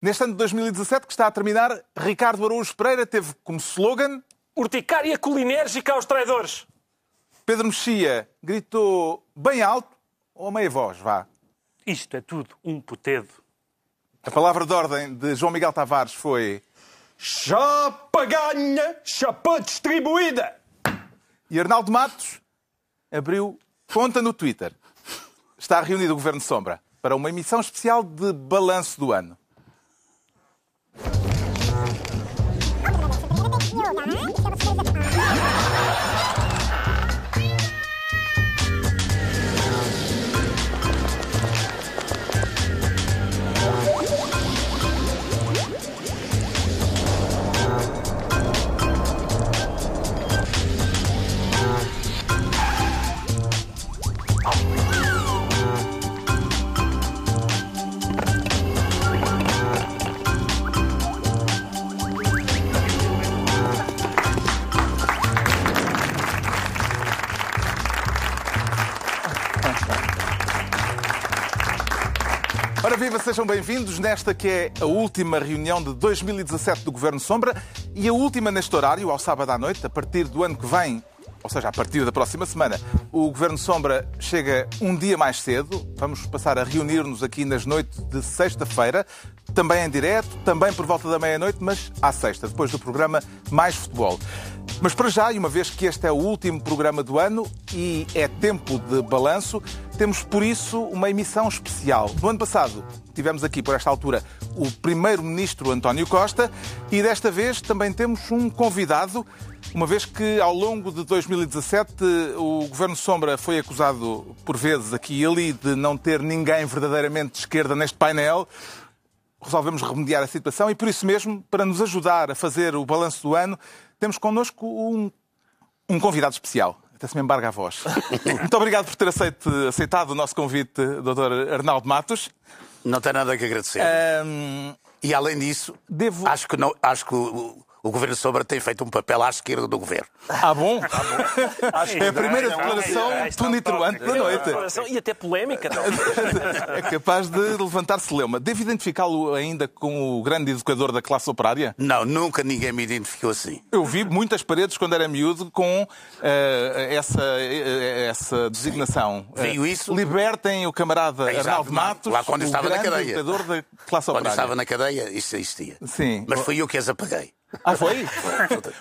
Neste ano de 2017, que está a terminar, Ricardo Araújo Pereira teve como slogan Urticária colinérgica aos traidores. Pedro Mexia gritou bem alto ou a meia voz, vá. Isto é tudo um putedo. A palavra de ordem de João Miguel Tavares foi Chapa ganha, chapa distribuída. E Arnaldo Matos abriu conta no Twitter. Está reunido o Governo Sombra para uma emissão especial de balanço do ano. Thank you. Viva, sejam bem-vindos nesta que é a última reunião de 2017 do Governo Sombra e a última neste horário, ao sábado à noite, a partir do ano que vem, ou seja, a partir da próxima semana, o Governo Sombra chega um dia mais cedo. Vamos passar a reunir-nos aqui nas noites de sexta-feira, também em direto, também por volta da meia-noite, mas à sexta, depois do programa Mais Futebol. Mas para já, e uma vez que este é o último programa do ano e é tempo de balanço, temos por isso uma emissão especial. No ano passado tivemos aqui, por esta altura, o primeiro-ministro António Costa e desta vez também temos um convidado, uma vez que ao longo de 2017 o Governo Sombra foi acusado por vezes aqui e ali de não ter ninguém verdadeiramente de esquerda neste painel resolvemos remediar a situação e, por isso mesmo, para nos ajudar a fazer o balanço do ano, temos connosco um, um convidado especial. Até se me embarga a voz. Muito obrigado por ter aceitado o nosso convite, Dr. Arnaldo Matos. Não tem nada que agradecer. Um, E além disso, devo- acho que, não, acho que o, Governo Sombra tem feito um papel à esquerda do Governo. Ah, bom? É a primeira declaração tonitruante da noite. E até polémica? É capaz de levantar celeuma. Devo identificá-lo ainda como o grande educador da classe operária? Não, nunca ninguém me identificou assim. Eu vi muitas paredes quando era miúdo com eh, essa, eh, essa designação. Eh, isso? Libertem o camarada Exato, Arnaldo Matos, lá quando o estava na grande cadeia. educador da classe Quando operária. estava na cadeia, isso existia. Sim. Mas fui eu que as apaguei. Ah, foi?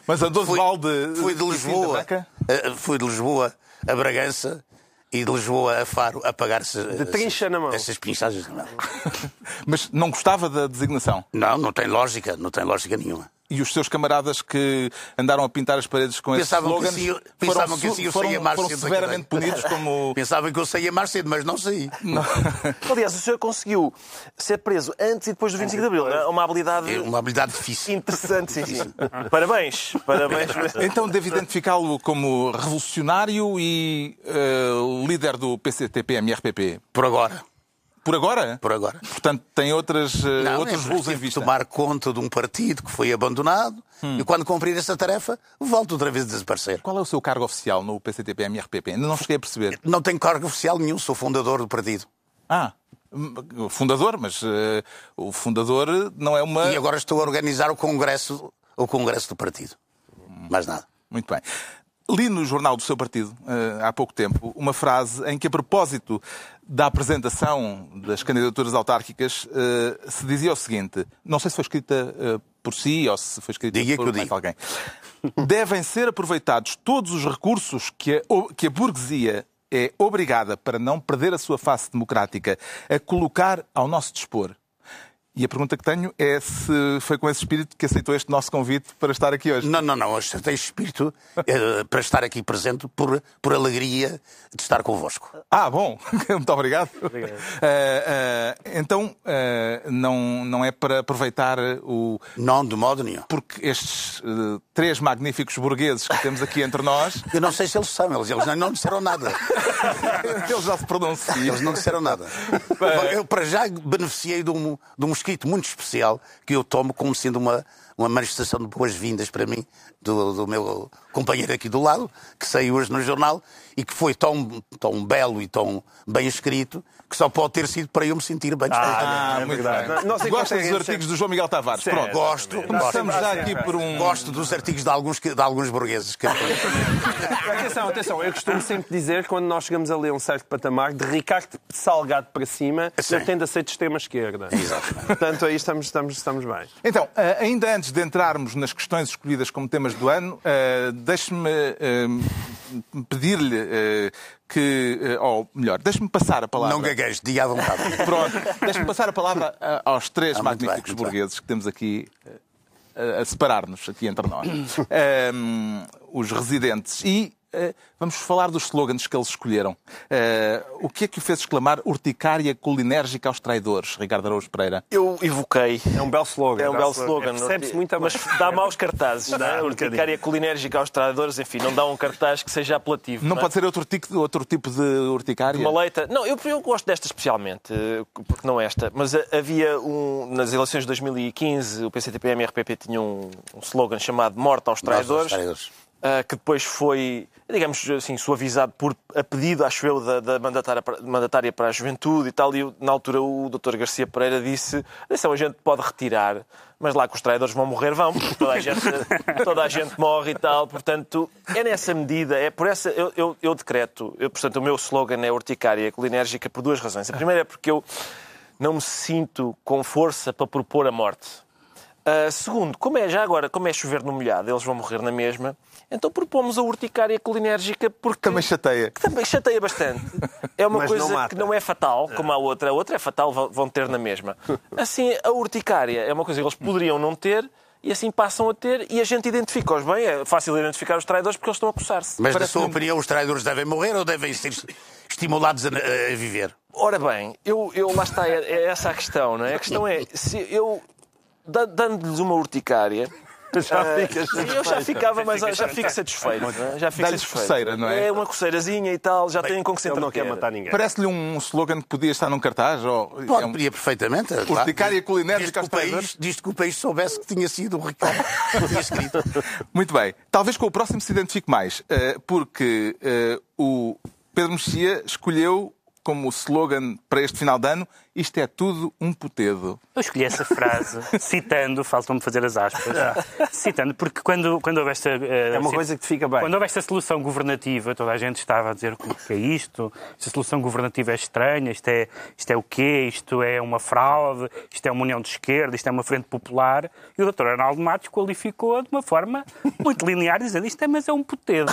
Mas andou de balde fui de Lisboa, eh, fui de Lisboa a Bragança e de Lisboa a Faro a pagar-se De trincha na mão. essas pinchagens. Não. Mas não gostava da designação. não, não tem lógica, não tem lógica nenhuma. E os seus camaradas que andaram a pintar as paredes com esses Pensavam que slogans assim eu- foram, pensavam que assim eu foram, saía mais foram cedo severamente punidos como... Pensavam que eu saía mais cedo, mas não saí. Aliás, o senhor conseguiu ser preso antes e depois do 25 de Abril. É uma habilidade É uma habilidade difícil. interessante, sim, sim. Parabéns, parabéns. Então devo identificá-lo como revolucionário e eh, líder do PCTP-MRPP. Por agora. Por agora? Por agora. Portanto, tem outras, eh, Não, outros é, voos em que vista. tomar conta de um partido que foi abandonado Hum. e quando cumprir essa tarefa, volto outra vez a desaparecer. Qual é o seu cargo oficial no PCTP-MRPP? Ainda não cheguei a perceber. Não tenho cargo oficial nenhum, sou fundador do partido. Ah, hum, fundador, mas eh, o fundador não é uma... E agora estou a organizar o congresso, o congresso do partido. Mais nada. Muito bem. Li no jornal do seu partido, eh, há pouco tempo, uma frase em que, a propósito da apresentação das candidaturas autárquicas, eh, se dizia o seguinte: não sei se foi escrita eh, por si ou se foi escrita Diga por mais alguém. Devem ser aproveitados todos os recursos que a, que a burguesia é obrigada, para não perder a sua face democrática, a colocar ao nosso dispor. E a pergunta que tenho é se foi com esse espírito que aceitou este nosso convite para estar aqui hoje. Não, não, não. Hoje tenho espírito eh, para estar aqui presente por, por alegria de estar convosco. Ah, bom, muito obrigado. Eh, eh, então, eh, não, não é para aproveitar o. Não, de modo nenhum. Porque estes três magníficos burgueses que temos aqui entre nós, Eu não sei se eles são, eles, eles não, não disseram nada. eles já se pronunciam. Eles não disseram nada. Eu, para já, beneficiei de um, de um escrito muito especial que eu tomo como sendo uma, uma manifestação de boas-vindas para mim, do, do meu companheiro aqui do lado, que saiu hoje no jornal e que foi tão, tão belo e tão bem escrito que só pode ter sido para eu me sentir bem. Ah, É muito bem. Gosta é dos artigos do João Miguel Tavares? Certo. Pronto. Gosto, Começamos gosto. já aqui por um... Gosto dos artigos de alguns, de alguns burgueses. Que... Atenção, atenção, eu costumo sempre dizer que quando nós chegamos a ler um certo patamar, de Ricardo Salgado para cima, Sim. eu tendo a ser de extrema-esquerda. Exatamente. Portanto, aí estamos, estamos, estamos bem. Então, eh, ainda antes de entrarmos nas questões escolhidas como temas do ano, eh, deixe-me eh, pedir-lhe que, eh, ou melhor, deixe-me passar a palavra. Não gaguejes, diga à vontade. Pronto, deixe-me passar a palavra a- aos três Ah, bem, magníficos bem. burgueses que temos aqui eh, a, separar-nos aqui entre nós. Ehm, os residentes. E eh, vamos falar dos slogans que eles escolheram. Eh, o que é que o fez exclamar urticária colinérgica aos traidores, Ricardo Araújo Pereira? Eu evoquei. É um belo slogan. É um belo slogan. Percebe-se muito a Mas dá maus cartazes, não é? um Urticária culinérgica aos traidores, enfim, não dá um cartaz que seja apelativo. Não é? pode ser outro tipo, outro tipo de urticária? Uma leita. Não, eu, eu gosto desta especialmente, eh, porque não esta, mas eh, havia um. Nas eleições de 2015, o PCTP e o MRPP tinham um, um slogan chamado Morte aos traidores. traidores. Ah, que depois foi, digamos assim, suavizado por a pedido, acho eu, da, da mandatária, para- mandatária para a juventude e tal. E na altura o Dr. Garcia Pereira disse: atenção, a gente pode retirar, mas lá que os traidores vão morrer, vão, porque toda a gente, toda a gente morre e tal. Portanto, é nessa medida, é por essa. Eu, eu, eu decreto, eu, portanto, o meu slogan é urticária colinérgica por duas razões. A primeira é porque eu não me sinto com força para propor a morte. Uh, segundo, como é já agora, como é chover no molhado, eles vão morrer na mesma, então propomos a urticária colinérgica porque Também chateia. que também chateia bastante. É uma Mas coisa não que não é fatal, como a outra. A outra é fatal, vão- ter na mesma. Assim, a urticária é uma coisa que eles poderiam não ter e assim passam a ter e a gente identifica-os bem. É fácil identificar os traidores porque eles estão a coçar-se. Mas, na Parece sua um- opinião, os traidores devem morrer ou devem ser estimulados a, a viver? Ora bem, eu, eu lá está, é, é essa a questão, não é? A questão é, se eu, dando-lhes uma urticária, Já ah, ficas eu já ficava mais, já fico satisfeito. é? Já fico Dá-lhes satisfeito. coceira, não é? É uma coceirazinha e tal, já têm com que se Ele não quer matar ninguém. Parece-lhe um slogan que podia estar num cartaz? Ou... Pode, é um- podia perfeitamente. claro. Urticária que, o país, desde que o país soubesse que tinha sido o Ricardo que tinha escrito. Muito bem. Talvez com o próximo se identifique mais, eh, porque eh, o Pedro Mexia escolheu como slogan para este final de ano isto é tudo um putedo. Eu escolhi essa frase citando, faltam-me fazer as aspas, citando, porque quando, quando houve esta. eh, É uma coisa que te fica bem. Quando houve esta solução governativa, toda a gente estava a dizer o que é isto, esta solução governativa é estranha, isto é, isto é o quê? Isto é uma fraude, isto é uma união de esquerda, isto é uma frente popular. E o Dr. Arnaldo Matos qualificou de uma forma muito linear, dizendo isto é, mas é um putedo.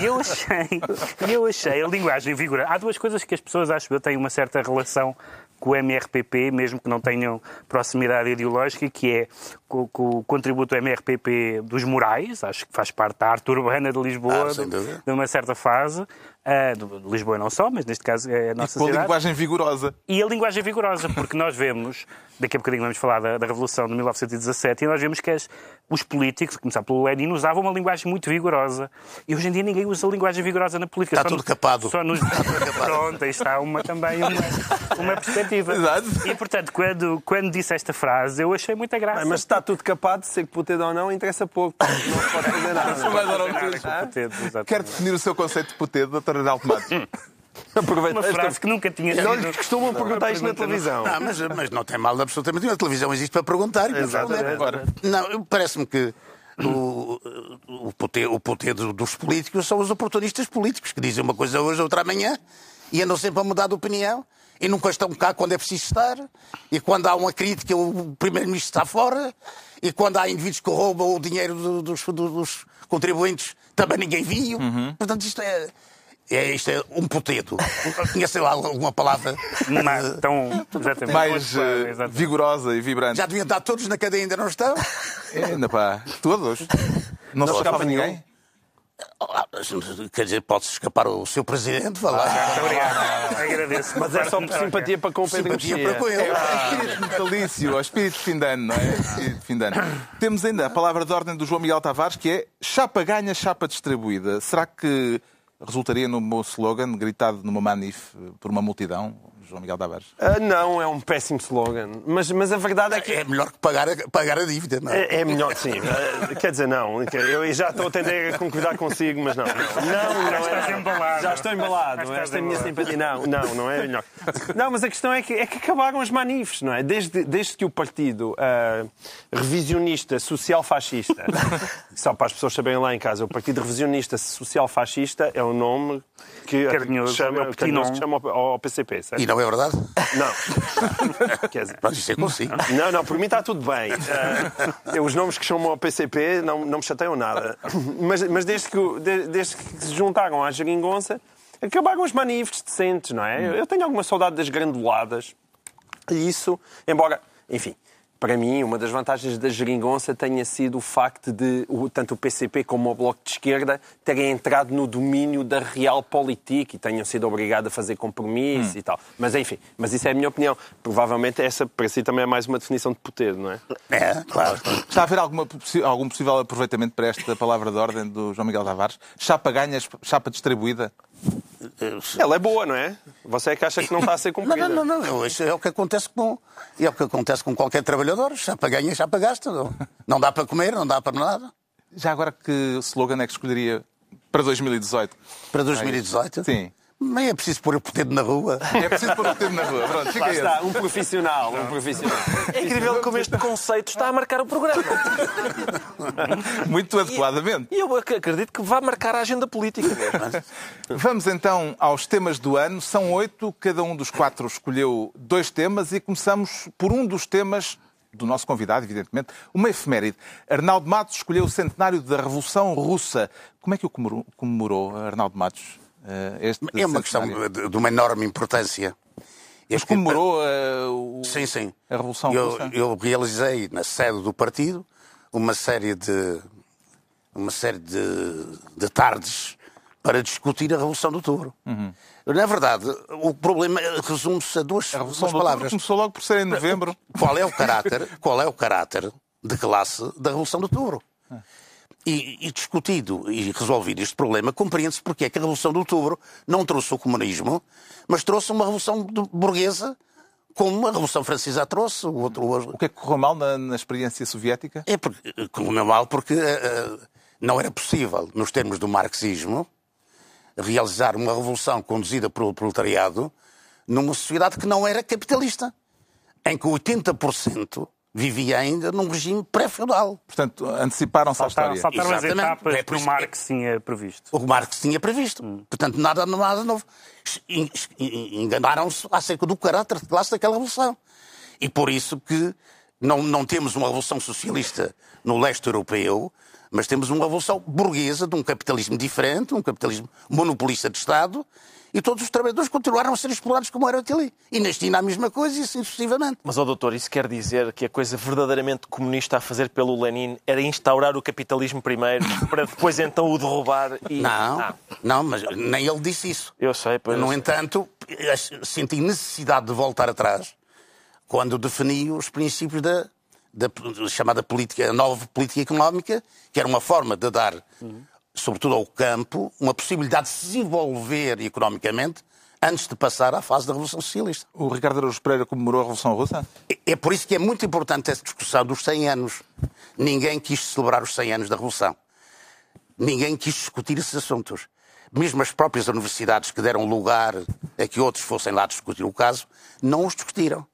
E eu achei, eu achei a linguagem vigorosa. Há duas coisas que as pessoas, acho eu, têm uma certa relação com o MRPP, mesmo que não tenham proximidade ideológica, que é com, com o contributo do MRPP dos Morais, acho que faz parte da arte urbana de Lisboa, Ah, de, uma certa fase, ah, de Lisboa não só, mas neste caso é a E nossa com a cidade. linguagem vigorosa. E a linguagem vigorosa, porque nós vemos, daqui a bocadinho vamos falar da, da Revolução de 1917, e nós vemos que as- os políticos, a começar pelo Lenin, usavam uma linguagem muito vigorosa. E hoje em dia ninguém usa linguagem vigorosa na política. Está Só tudo no- capado. Só nos... Pronto, aí está uma, também uma, uma perspectiva. Exato. E, portanto, quando, quando disse esta frase, eu achei muita graça. Bem, mas está tudo capado, ser putedo ou não, interessa pouco. Não se pode fazer nada. Mais ou Nada menos. com o putedo, exatamente. Quer definir o seu conceito de putedo, Dr. Arnaldo Matos? Aproveita Uma frase que nunca tinha sido... Não lhes costumam perguntar isto na televisão. Não, mas, mas não tem mal absolutamente nenhum. A televisão existe para perguntar e Exatamente. Não, parece-me que o, o, poder, o poder do- dos políticos são os oportunistas políticos, que dizem uma coisa hoje, outra amanhã, e andam sempre a mudar de opinião, e nunca estão cá quando é preciso estar, e quando há uma crítica, o Primeiro-Ministro está fora, e quando há indivíduos que roubam o dinheiro do- dos, do- dos contribuintes, também ninguém viu. Portanto, isto é. É, isto é um potedo. Tinha, sei lá, alguma palavra. Mas, exatamente. Mais Exatamente. vigorosa e vibrante. Já deviam estar todos na cadeia, ainda não estão? É, Ainda pá, todos. Não, se escapa ninguém? Ah, Quer dizer, pode-se escapar o seu presidente, vá lá. Muito obrigado. Agradeço. Mas é só por simpatia para com o Pedro Simpatia Mexia. para com ele. É o espírito natalício, o espírito de fim de ano, não é? Espírito de fim de ano. Temos ainda a palavra de ordem do João Miguel Tavares, que é chapa ganha, chapa distribuída. Será que resultaria no meu slogan, gritado numa manif por uma multidão? João Miguel Tavares? Ah, não, é um péssimo slogan. Mas, mas a verdade é que. É melhor que pagar a, pagar a dívida, não é? É, é melhor, sim. Ah, Quer dizer, não. Eu já estou a tender a concordar consigo, mas não. Não, não, não estás é. embalado. Já estou embalado. Já estás Esta é a minha simpatia. Não, não, não é melhor. Não, mas a questão é que, é que acabaram as manifes, não é? Desde, desde que o partido ah, revisionista social-fascista, só para as pessoas saberem lá em casa, o partido revisionista social-fascista é o nome que, Carinhoso, que chama, é o carinhoso que chama ao, ao PCP, certo? Não é verdade? Não. Quer dizer, Pronto, isso é consigo. não, não, por mim está tudo bem. Ah, os nomes que chamam ao PCP não, não me chateiam nada. Mas, mas desde, que, de- desde que se juntaram à geringonça, acabaram os manifes decentes, não é? Eu tenho alguma saudade das granduladas. E isso, embora, enfim, para mim, uma das vantagens da geringonça tenha sido o facto de o- tanto o PCP como o Bloco de Esquerda terem entrado no domínio da realpolitik e tenham sido obrigados a fazer compromisso e tal. Mas enfim, mas isso é a minha opinião. Provavelmente essa, para si, também é mais uma definição de poder, não é? É, claro. Está a haver alguma algum possível aproveitamento para esta palavra de ordem do João Miguel Tavares? Chapa ganha, chapa distribuída? Ela é boa, não é? Você é que acha que não está a ser Não, cumprida. não, não, não. Isso é o que acontece com, é o que acontece com qualquer trabalhador. Já para ganha, já para gasta. Não, não dá para comer, não dá para nada. Já agora que slogan é que escolheria para 2018? Para 2018? Sim. Nem é preciso pôr o potente na rua. É preciso pôr o tempo na rua. Pronto, fica Lá está, um profissional, um profissional. É incrível como este conceito está a marcar o programa. Muito adequadamente. E eu ac- acredito que vai marcar a agenda política mesmo. Vamos então aos temas do ano. São oito, cada um dos quatro escolheu dois temas e começamos por um dos temas do nosso convidado, evidentemente, uma efeméride. Arnaldo Matos escolheu o centenário da Revolução Russa. Como é que o comemorou, comemorou Arnaldo Matos? Eh, Este É uma questão de, de uma enorme importância. Este- comemorou eh, o- Sim, sim. a Revolução eu, Russa? eu realizei na sede do partido uma série de uma série de, de tardes para discutir a Revolução do Touro. Na verdade, o problema resume-se a duas, Uhum. A Revolução duas palavras. Começou logo por ser em novembro. Qual é o caráter, qual é o caráter de classe da Revolução do Touro? E, e discutido e resolvido este problema, compreende-se porque é que a Revolução de Outubro não trouxe o comunismo, mas trouxe uma revolução burguesa, como a Revolução Francesa a trouxe. O outro, O que é que correu mal na, na experiência soviética? é porque, como é mal, porque eh, eh, não era possível, nos termos do marxismo, realizar uma revolução conduzida pelo proletariado numa sociedade que não era capitalista, em que 80% vivia ainda num regime pré-feudal. Portanto, anteciparam-se à Saltaram, história. saltaram as etapas É que o Marx tinha previsto. O Marx tinha previsto. Portanto, nada, nada novo. En- en- Enganaram-se acerca do caráter de classe daquela revolução. E por isso que não, não temos uma revolução socialista no leste europeu, mas temos uma revolução burguesa de um capitalismo diferente, um capitalismo monopolista de Estado, e todos os trabalhadores continuaram a ser explorados como eram até ali. E na China a mesma coisa e assim sucessivamente. Mas, ó doutor, isso quer dizer que a coisa verdadeiramente comunista a fazer pelo Lenin era instaurar o capitalismo primeiro, para depois então o derrubar e... Não, Ah, não, mas nem ele disse isso. eu sei, pois... No entanto, senti necessidade de voltar atrás quando defini os princípios da, da chamada política, a nova política económica, que era uma forma de dar, sobretudo ao campo, uma possibilidade de se desenvolver economicamente antes de passar à fase da Revolução Socialista. O Ricardo Araújo Pereira comemorou a Revolução Russa? É- É por isso que é muito importante essa discussão dos 100 anos. Ninguém quis celebrar os 100 anos da Revolução. Ninguém quis discutir esses assuntos. Mesmo as próprias universidades que deram lugar a que outros fossem lá discutir o caso, não os discutiram.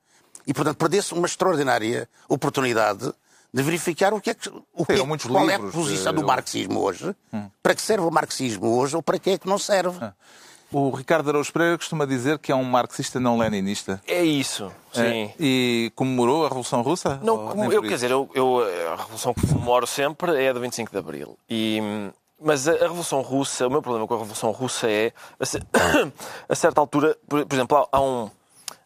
E, portanto, perdeu-se uma extraordinária oportunidade de verificar o que é que, o que é- muitos qual é a livros, posição do marxismo hoje, para que serve o marxismo hoje ou para que é que não serve. O Ricardo Araújo Pereira costuma dizer que é um marxista não leninista. É isso, sim. Eh, E comemorou a Revolução Russa? Não, como- eu, quer dizer, eu, eu- a revolução que comemoro sempre é a do 25 de Abril. E, hum, mas a, a Revolução Russa, o meu problema com a Revolução Russa é, a, a certa altura, por, por exemplo, há, há um,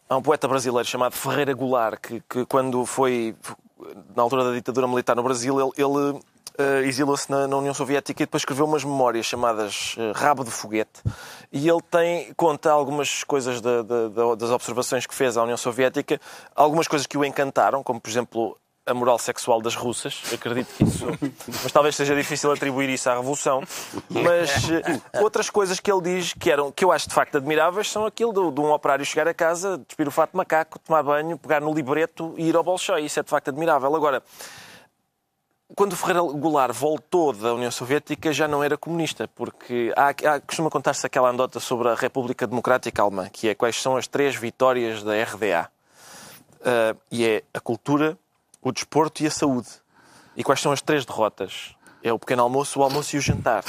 há um poeta brasileiro chamado Ferreira Goulart, que, que quando foi, na altura da ditadura militar no Brasil, ele, ele eh, exilou-se na, na União Soviética e depois escreveu umas memórias chamadas eh, Rabo de Foguete. E ele tem, conta algumas coisas da- da- da- das observações que fez à União Soviética, algumas coisas que o encantaram, como por exemplo a moral sexual das russas. Acredito que isso. Mas talvez seja difícil atribuir isso à revolução. Mas eh, outras coisas que ele diz que, eram, que eu acho de facto admiráveis são aquilo de, de um operário chegar a casa, despir o fato de macaco, tomar banho, pegar no libreto e ir ao Bolshoi. Isso é de facto admirável. Agora, quando o Ferreira Goulart voltou da União Soviética, já não era comunista, porque há, há, costuma contar-se aquela andota sobre a República Democrática Alemã, que é quais são as três vitórias da RDA. Uh, e é a cultura, o desporto e a saúde. E quais são as três derrotas? É o pequeno almoço, o almoço e o jantar.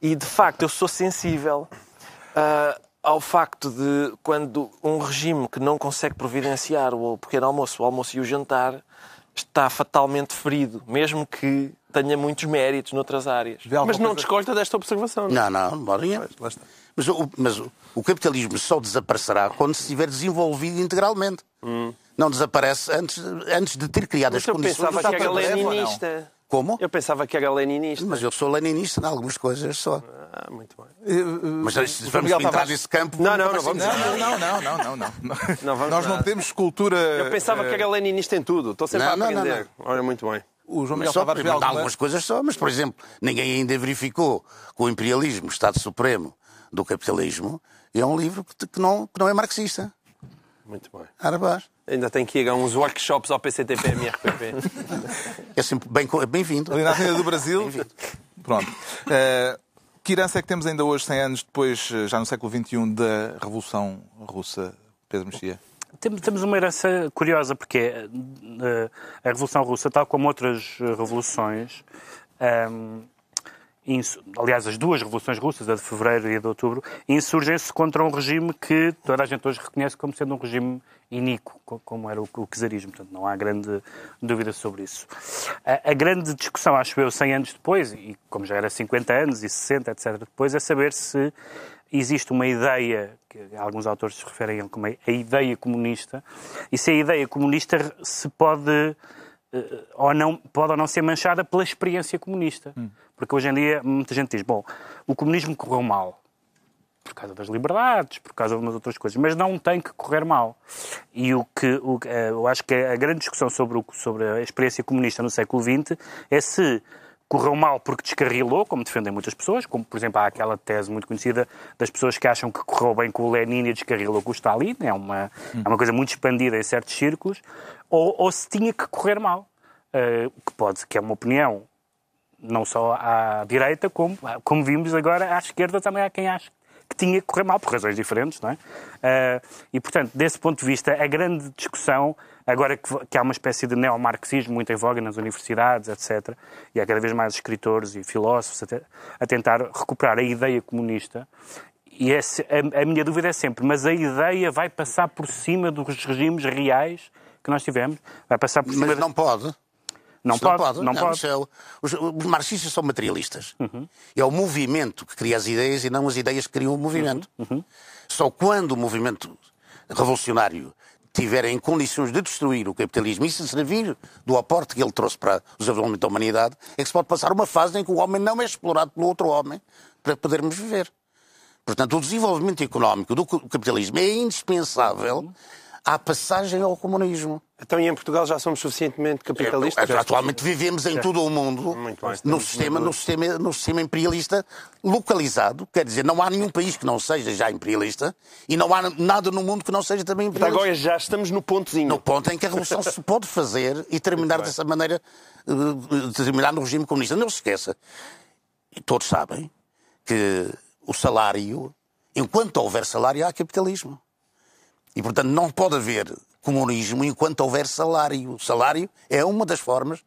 E, de facto, eu sou sensível uh, ao facto de, quando um regime que não consegue providenciar o pequeno almoço, o almoço e o jantar, está fatalmente ferido, mesmo que tenha muitos méritos noutras áreas. Mas não desconta desta observação. Não, não, não Borinha. Mas, o, mas o, o, capitalismo só desaparecerá quando se estiver desenvolvido integralmente. Hum. Não desaparece antes, antes de ter criado mas as condições. Eu pensava que era leninista. Como? Eu pensava que era leninista. Mas eu sou leninista em algumas coisas só. Ah, muito bem. Mas vamos entrar Tavares... nesse campo. Não, não, não vamos. Não, não, não, não, não, não. não vamos Nós não temos cultura. Eu pensava que era leninista em tudo. Estou sempre não, a aprender. Não, não, Olha, muito bem. O João Miguel só, Tavares alguma... algumas coisas só, mas, por exemplo, ninguém ainda verificou que o imperialismo, o Estado Supremo do capitalismo, é um livro que não, que não é marxista. Muito bem. Arabás. Ainda tem que ir a uns workshops ao PCTP, MRPP. é sempre bem-vindo. Bem Ali na Avenida do Brasil. Pronto. Uh, que herança é que temos ainda hoje, 100 anos depois, eh, já no século XXI, da Revolução Russa, Pedro Mexia? Temos uma herança curiosa, porque eh, a Revolução Russa, tal como outras revoluções, um, aliás, as duas revoluções russas, a de fevereiro e a de outubro, insurgem-se contra um regime que toda a gente hoje reconhece como sendo um regime iníquo, como era o, czarismo. Portanto, não há grande dúvida sobre isso. A, a, grande discussão, acho eu, 100 anos depois, e como já era 50 anos e 60, etc., depois, é saber se existe uma ideia, que alguns autores se referem a como a ideia comunista, e se a ideia comunista se pode ou não, pode ou não ser manchada pela experiência comunista. Hum. Porque hoje em dia muita gente diz, bom, o comunismo correu mal por causa das liberdades, por causa de umas outras coisas, mas não tem que correr mal. E o que o, eh, eu acho que a grande discussão sobre, o, sobre a experiência comunista no século XX é se correu mal porque descarrilou, como defendem muitas pessoas, como, por exemplo, há aquela tese muito conhecida das pessoas que acham que correu bem com o Lenin e descarrilou com o Stalin, é uma, é uma coisa muito expandida em certos círculos, ou, ou se tinha que correr mal, uh, que pode, que é uma opinião não só à direita, como, como vimos agora, à esquerda também há quem acha que tinha que correr mal, por razões diferentes, não é? Uh, e, portanto, desse ponto de vista, a grande discussão, agora que, que há uma espécie de neomarxismo muito em voga nas universidades, etc., e há cada vez mais escritores e filósofos a, a tentar recuperar a ideia comunista, e esse, a, a minha dúvida é sempre, mas a ideia vai passar por cima dos regimes reais que nós tivemos? Vai passar por cima... Mas não pode. Não pode, não pode. Não pode. É o, os, os, marxistas são materialistas. Uhum. É o movimento que cria as ideias e não as ideias que criam o movimento. Uhum. Uhum. Só quando o movimento revolucionário tiver em condições de destruir o capitalismo e se servir do aporte que ele trouxe para o desenvolvimento da humanidade, é que se pode passar uma fase em que o homem não é explorado pelo outro homem para podermos viver. Portanto, o desenvolvimento económico do capitalismo é indispensável à passagem ao comunismo. Então, e em Portugal já somos suficientemente capitalistas? É, atualmente vivemos em todo o mundo no sistema, no, sistema, no sistema imperialista localizado. Quer dizer, não há nenhum país que não seja já imperialista e não há nada no mundo que não seja também imperialista. Agora já estamos no pontozinho. No ponto em que a revolução se pode fazer e terminar dessa maneira, eh, terminar no regime comunista. Não se esqueça, e todos sabem, que o salário, enquanto houver salário, há capitalismo. E, portanto, não pode haver comunismo enquanto houver salário. O salário é uma das formas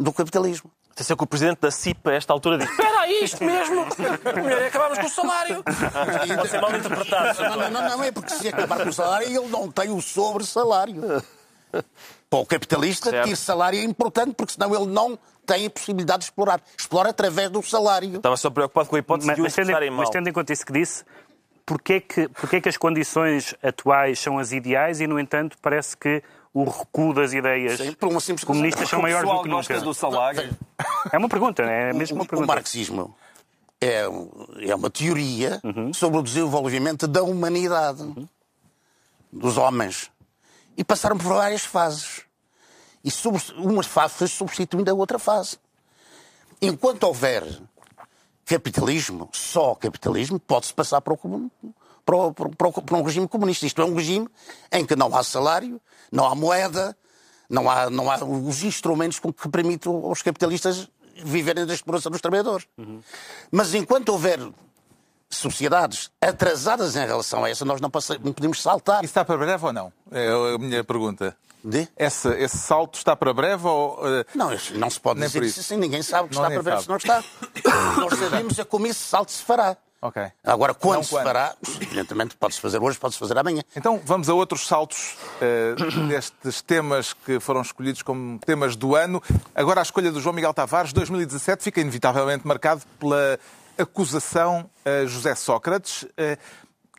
do capitalismo. Atenção que o presidente da CIP, a esta altura, diz: Espera aí, isto mesmo! Acabámos com o salário! Pode ser mal interpretado. Não, não, não, é porque se acabar com o salário, ele não tem o sobre-salário. Para o capitalista, certo. ter salário é importante, porque senão ele não tem a possibilidade de explorar. Explora através do salário. Estava só preocupado com a hipótese mas, de o mas, tendo, mal. Mas tendo em conta isso que disse, porquê que, porquê que as condições atuais são as ideais e, no entanto, parece que o recuo das ideias Sim, por uma simples comunistas são maiores do que nunca? do salário. É uma pergunta, é a mesma pergunta. O marxismo é, é uma teoria uhum. sobre o desenvolvimento da humanidade, uhum. dos homens. E passaram por várias fases. E sobre- uma fase foi substituindo a outra fase. Enquanto houver capitalismo, só capitalismo, pode-se passar para, o, para, para para um regime comunista. Isto é um regime em que não há salário, não há moeda, não há, não há os instrumentos com que permitem aos capitalistas viverem da exploração dos trabalhadores. Mas enquanto houver sociedades atrasadas em relação a essa, nós não podemos saltar. Isso está para breve ou não? É a minha pergunta. De? Esse, esse salto está para breve ou. eh, Não, não se pode Nem dizer isso assim. Ninguém sabe que Não, está para ver sabe. se não está. Nós sabemos é como esse salto se fará. Ok. Agora, quando Não se quando. fará, evidentemente pode-se fazer hoje, pode-se fazer amanhã. Então vamos a outros saltos eh, destes temas que foram escolhidos como temas do ano. Agora a escolha do João Miguel Tavares, 2017, fica inevitavelmente marcado pela acusação a José Sócrates. Eh,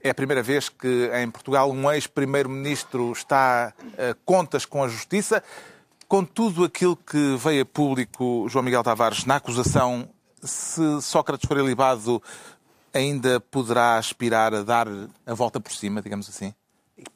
é a primeira vez que em Portugal um ex-primeiro-ministro está a contas com a justiça. Com tudo aquilo que veio a público, João Miguel Tavares, na acusação, se Sócrates for ilibado, ainda poderá aspirar a dar a volta por cima, digamos assim?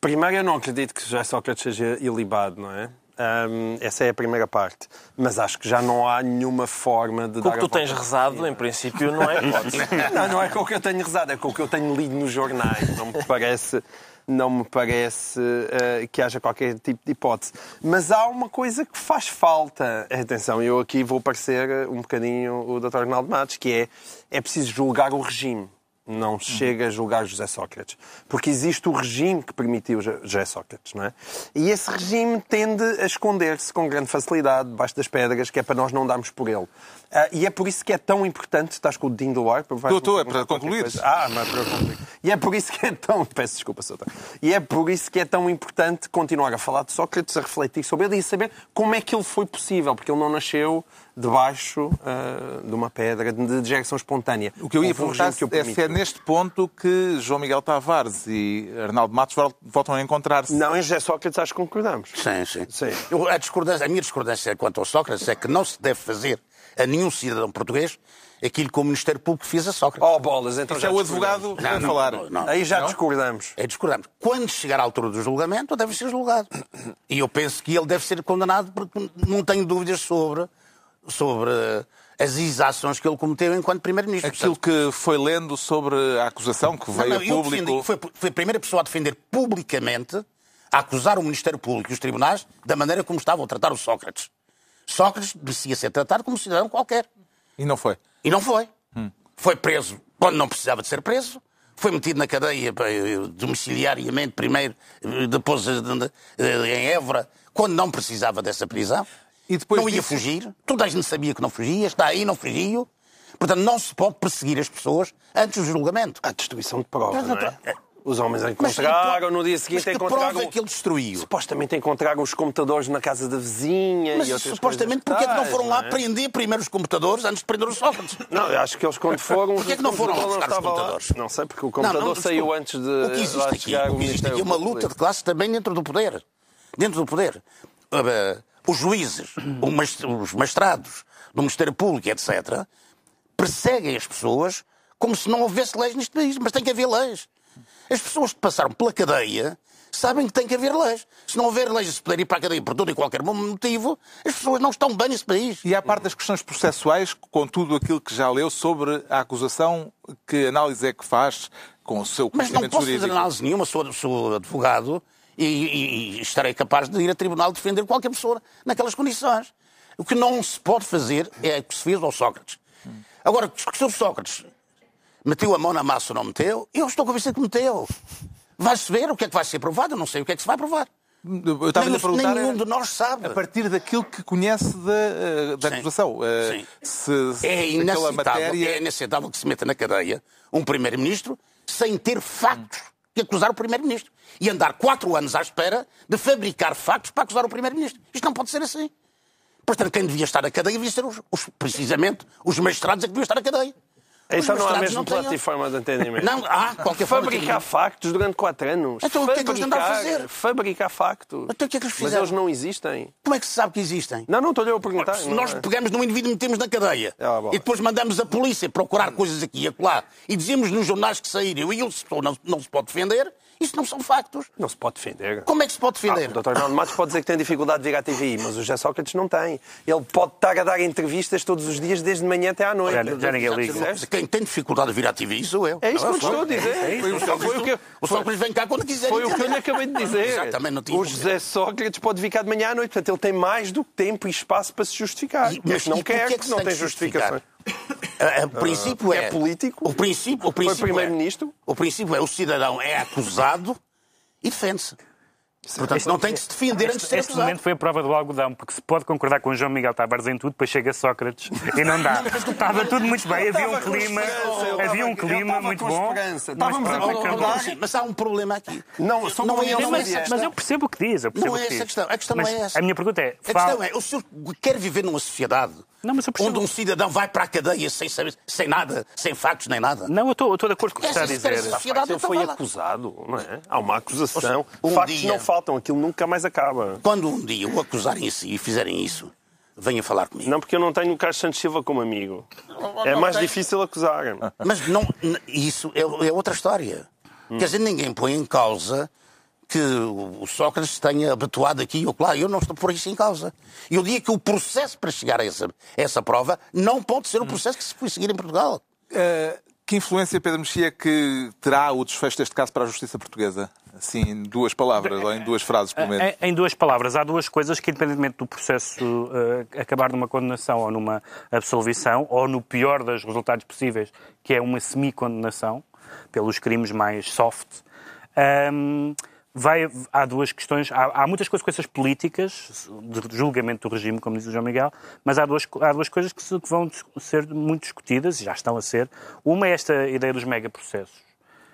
Primeiro, eu não acredito que José Sócrates seja ilibado, não é? Ahm, essa é a primeira parte. Mas acho que já não há nenhuma forma de Com o que a tu tens rezado, em princípio, não é hipótese. Não, não é com o que eu tenho rezado, é com o que eu tenho lido nos jornais. Não me parece, não me parece eh, que haja qualquer tipo de hipótese. Mas há uma coisa que faz falta. Atenção, eu aqui vou parecer um bocadinho o Dr. Arnaldo Matos, que é, é preciso julgar o regime. Não chega a julgar José Sócrates. Porque existe o regime que permitiu Jo- José Sócrates, não é? E esse regime tende a esconder-se com grande facilidade debaixo das pedras, que é para nós não darmos por ele. Ah, e é por isso que é tão importante. Estás com o dedinho do ar? Estou, é para concluir. coisa? Ah, mas para concluir. E é por isso que é tão. Peço desculpa, Soutor. E é por isso que é tão importante continuar a falar de Sócrates, a refletir sobre ele e saber como é que ele foi possível, porque ele não nasceu debaixo ah, de uma pedra de dejeção espontânea. O que eu ia perguntar regime que o é se é neste ponto que João Miguel Tavares e Arnaldo Matos vol- voltam a encontrar-se. Não, em José Sócrates acho que concordamos. Sim, sim. Sim. Eu- a, discordância, a minha discordância quanto ao Sócrates é que não se deve fazer a nenhum cidadão português aquilo que o Ministério Público fez a Sócrates. Oh, bolas, então Isso já é o advogado a Não, não, falar. não, não. Aí já Não? discordamos. É discordamos. Quando chegar à altura do julgamento, deve ser julgado. E eu penso que ele deve ser condenado porque não tenho dúvidas sobre, sobre as exações que ele cometeu enquanto Primeiro-Ministro. Aquilo que foi lendo sobre a acusação que Não, veio não, a eu público. defendi, foi, foi a primeira pessoa a defender publicamente, a acusar o Ministério Público e os tribunais da maneira como estavam a tratar o Sócrates. Sócrates merecia ser tratado como um cidadão qualquer. E não foi. E não foi. Foi preso quando não precisava de ser preso. Foi metido na cadeia eh, domiciliariamente primeiro, eh, depois eh, em Évora, quando não precisava dessa prisão. E depois não ia disso- fugir. Toda a gente sabia que não fugia. Está aí, não fugiu. Portanto, não se pode perseguir as pessoas antes do julgamento. A destruição de prova, Mas, não é? Os homens Mas encontraram, no dia mas seguinte que encontraram... prova é que ele destruiu? Supostamente encontraram os computadores na casa da vizinha Mas e outras supostamente, porque é que não tais, foram lá é? prender primeiro os computadores antes de prender o Sócrates? Não, eu acho que eles quando foram... Porquê é que não foram lá buscar os estava lá. computadores? Não sei, porque o Não, computador não, saiu desculpa. antes de O que existe lá aqui, o que existe aqui é uma luta de classe também dentro do poder. Dentro do poder. Uh, Os juízes, mas- os magistrados do Ministério Público, etc., perseguem as pessoas como se não houvesse leis neste país. Mas tem que haver leis. As pessoas que passaram pela cadeia sabem que tem que haver leis. Se não houver leis de se poder ir para a cadeia por todo e qualquer motivo, as pessoas não estão bem nesse país. E à parte das questões processuais, com tudo aquilo que já leu sobre a acusação, que análise é que faz com o seu Mas não posso fazer análise nenhuma, sou, sou advogado e, e- e estarei capaz de ir a tribunal defender qualquer pessoa naquelas condições. O que não se pode fazer é o que se fez ao Sócrates. Agora, o Sócrates meteu a mão na massa ou não meteu, eu estou convencido que meteu. Vai-se ver o que é que vai ser provado, eu não sei o que é que se vai provar. Eu estava-lhe a Nem- perguntar nenhum de nós sabe. a partir daquilo que conhece da, eh, da acusação. Eh, Sim. Se, se É inaceitável, matéria... é inaceitável que se meta na cadeia um primeiro-ministro sem ter factos que acusar o primeiro-ministro. E andar quatro anos à espera de fabricar factos para acusar o primeiro-ministro. Isto não pode ser assim. Portanto, quem devia estar na cadeia devia ser os, os- precisamente os magistrados é que deviam estar na cadeia. Então não há magistrados mesmo têm- plataforma de entendimento. Não, há qualquer forma. Fabricar factos durante quatro anos. Então, o que é que eles andaram a fazer? Fabricar factos. Então, o que é que eles Mas fizeram? eles não existem. Como é que se sabe que existem? Não, não estou-lhe a perguntar. Se não nós é? pegamos num indivíduo e metemos na cadeia Ah, e depois mandamos a polícia procurar coisas aqui e acolá e dizemos nos jornais que saíram e ele não, não se pode defender, Isso não são factos. Não se pode defender. Como é que se pode defender? O Dr. Arnaldo Matos pode dizer que tem dificuldade de vir à TVI, mas o José Sócrates não tem. Ele pode estar a dar entrevistas todos os dias, desde de manhã até à noite. Já- já ninguém liga. Quem tem dificuldade de vir à TV sou eu. É isso que eu Ah, estou a dizer. Foi o Sócrates, Foi o que- o Sócrates vem cá quando quiser. Foi o que eu lhe acabei de dizer. Exatamente, não tinha o José Sócrates pode vir cá de manhã à noite, portanto ele tem mais do que tempo e espaço para se justificar. E- Mas não quer, é que porque se não tem que justificações. Ah, O princípio é. é político? O princípio, o princípio Foi primeiro-ministro? É, o princípio é o cidadão é acusado e defende-se. Portanto, não tem que se defender antes de ser Este acusado. momento foi a prova do algodão, porque se pode concordar com o João Miguel Tavares em tudo, depois chega Sócrates e não dá. Estava tudo muito bem, havia um clima, havia um clima estava muito bom. Estávamos a concordar. Mas há um problema aqui. Não, só não é, é Mas eu percebo o que diz. Eu percebo Não é essa a questão. A questão não é essa. A minha pergunta é: A fala- questão é, o senhor quer viver numa sociedade Não, onde um cidadão vai para a cadeia sem, saber, sem nada, sem factos nem nada? Não, eu estou de acordo com o que está a dizer. Ele foi acusado, não é? Há uma acusação. Um Factos dia- não faltam, aquilo nunca mais acaba. Quando um dia o acusarem assim e fizerem isso, venha falar comigo. Não porque eu não tenho o Carlos Santos Silva como amigo. É não mais tem. difícil acusar. Mas não, isso é, é outra história. Quer dizer, ninguém põe em causa que o Sócrates tenha habituado aqui ou lá. Eu não estou por isso em causa. E eu digo que o processo para chegar a essa, a essa prova não pode ser o processo que se foi seguir em Portugal. Eh, que influência, Pedro Mexia, que terá o desfecho deste caso para a justiça portuguesa? Assim, em duas palavras, ou em duas frases, pelo menos. Em, em duas palavras, há duas coisas que, independentemente do processo eh, acabar numa condenação ou numa absolvição, ou no pior dos resultados possíveis, que é uma semi-condenação, pelos crimes mais soft, ahm, vai, há duas questões. Há, há muitas consequências políticas, de julgamento do regime, como diz o João Miguel, mas há duas, há duas coisas que, se- que vão ser muito discutidas, e já estão a ser. Uma é esta ideia dos megaprocessos.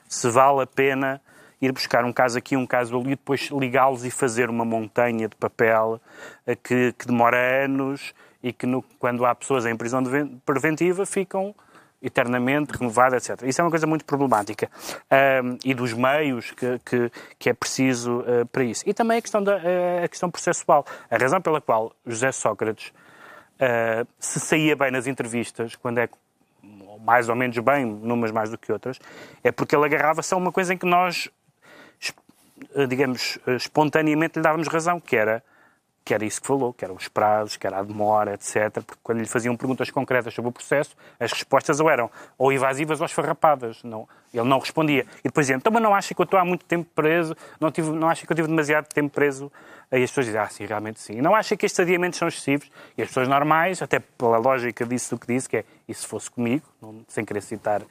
Se vale a pena ir buscar um caso aqui, um caso ali, depois ligá-los e fazer uma montanha de papel eh, que, que demora anos e que no- quando há pessoas em prisão deven- preventiva ficam eternamente renovadas, etc. Isso é uma coisa muito problemática. Ahm, e dos meios que, que, que é preciso eh, para isso. E também a questão, da, eh, a questão processual. A razão pela qual José Sócrates eh, se saía bem nas entrevistas, quando é mais ou menos bem, numas mais do que outras, é porque ele agarrava-se a uma coisa em que nós, digamos, espontaneamente lhe dávamos razão, que era, que era isso que falou, que eram os prazos, que era a demora, etc. Porque quando lhe faziam perguntas concretas sobre o processo, as respostas ou eram ou evasivas ou esfarrapadas. Não, ele não respondia. E depois dizia, então, mas não acha que eu estou há muito tempo preso? Não, tive, não acha que eu tive demasiado tempo preso? Aí as pessoas dizem, ah, sim, realmente sim. E não acha que estes adiamentos são excessivos? E as pessoas normais, até pela lógica disso do que disse, que é, e se fosse comigo, não- sem, querer citar,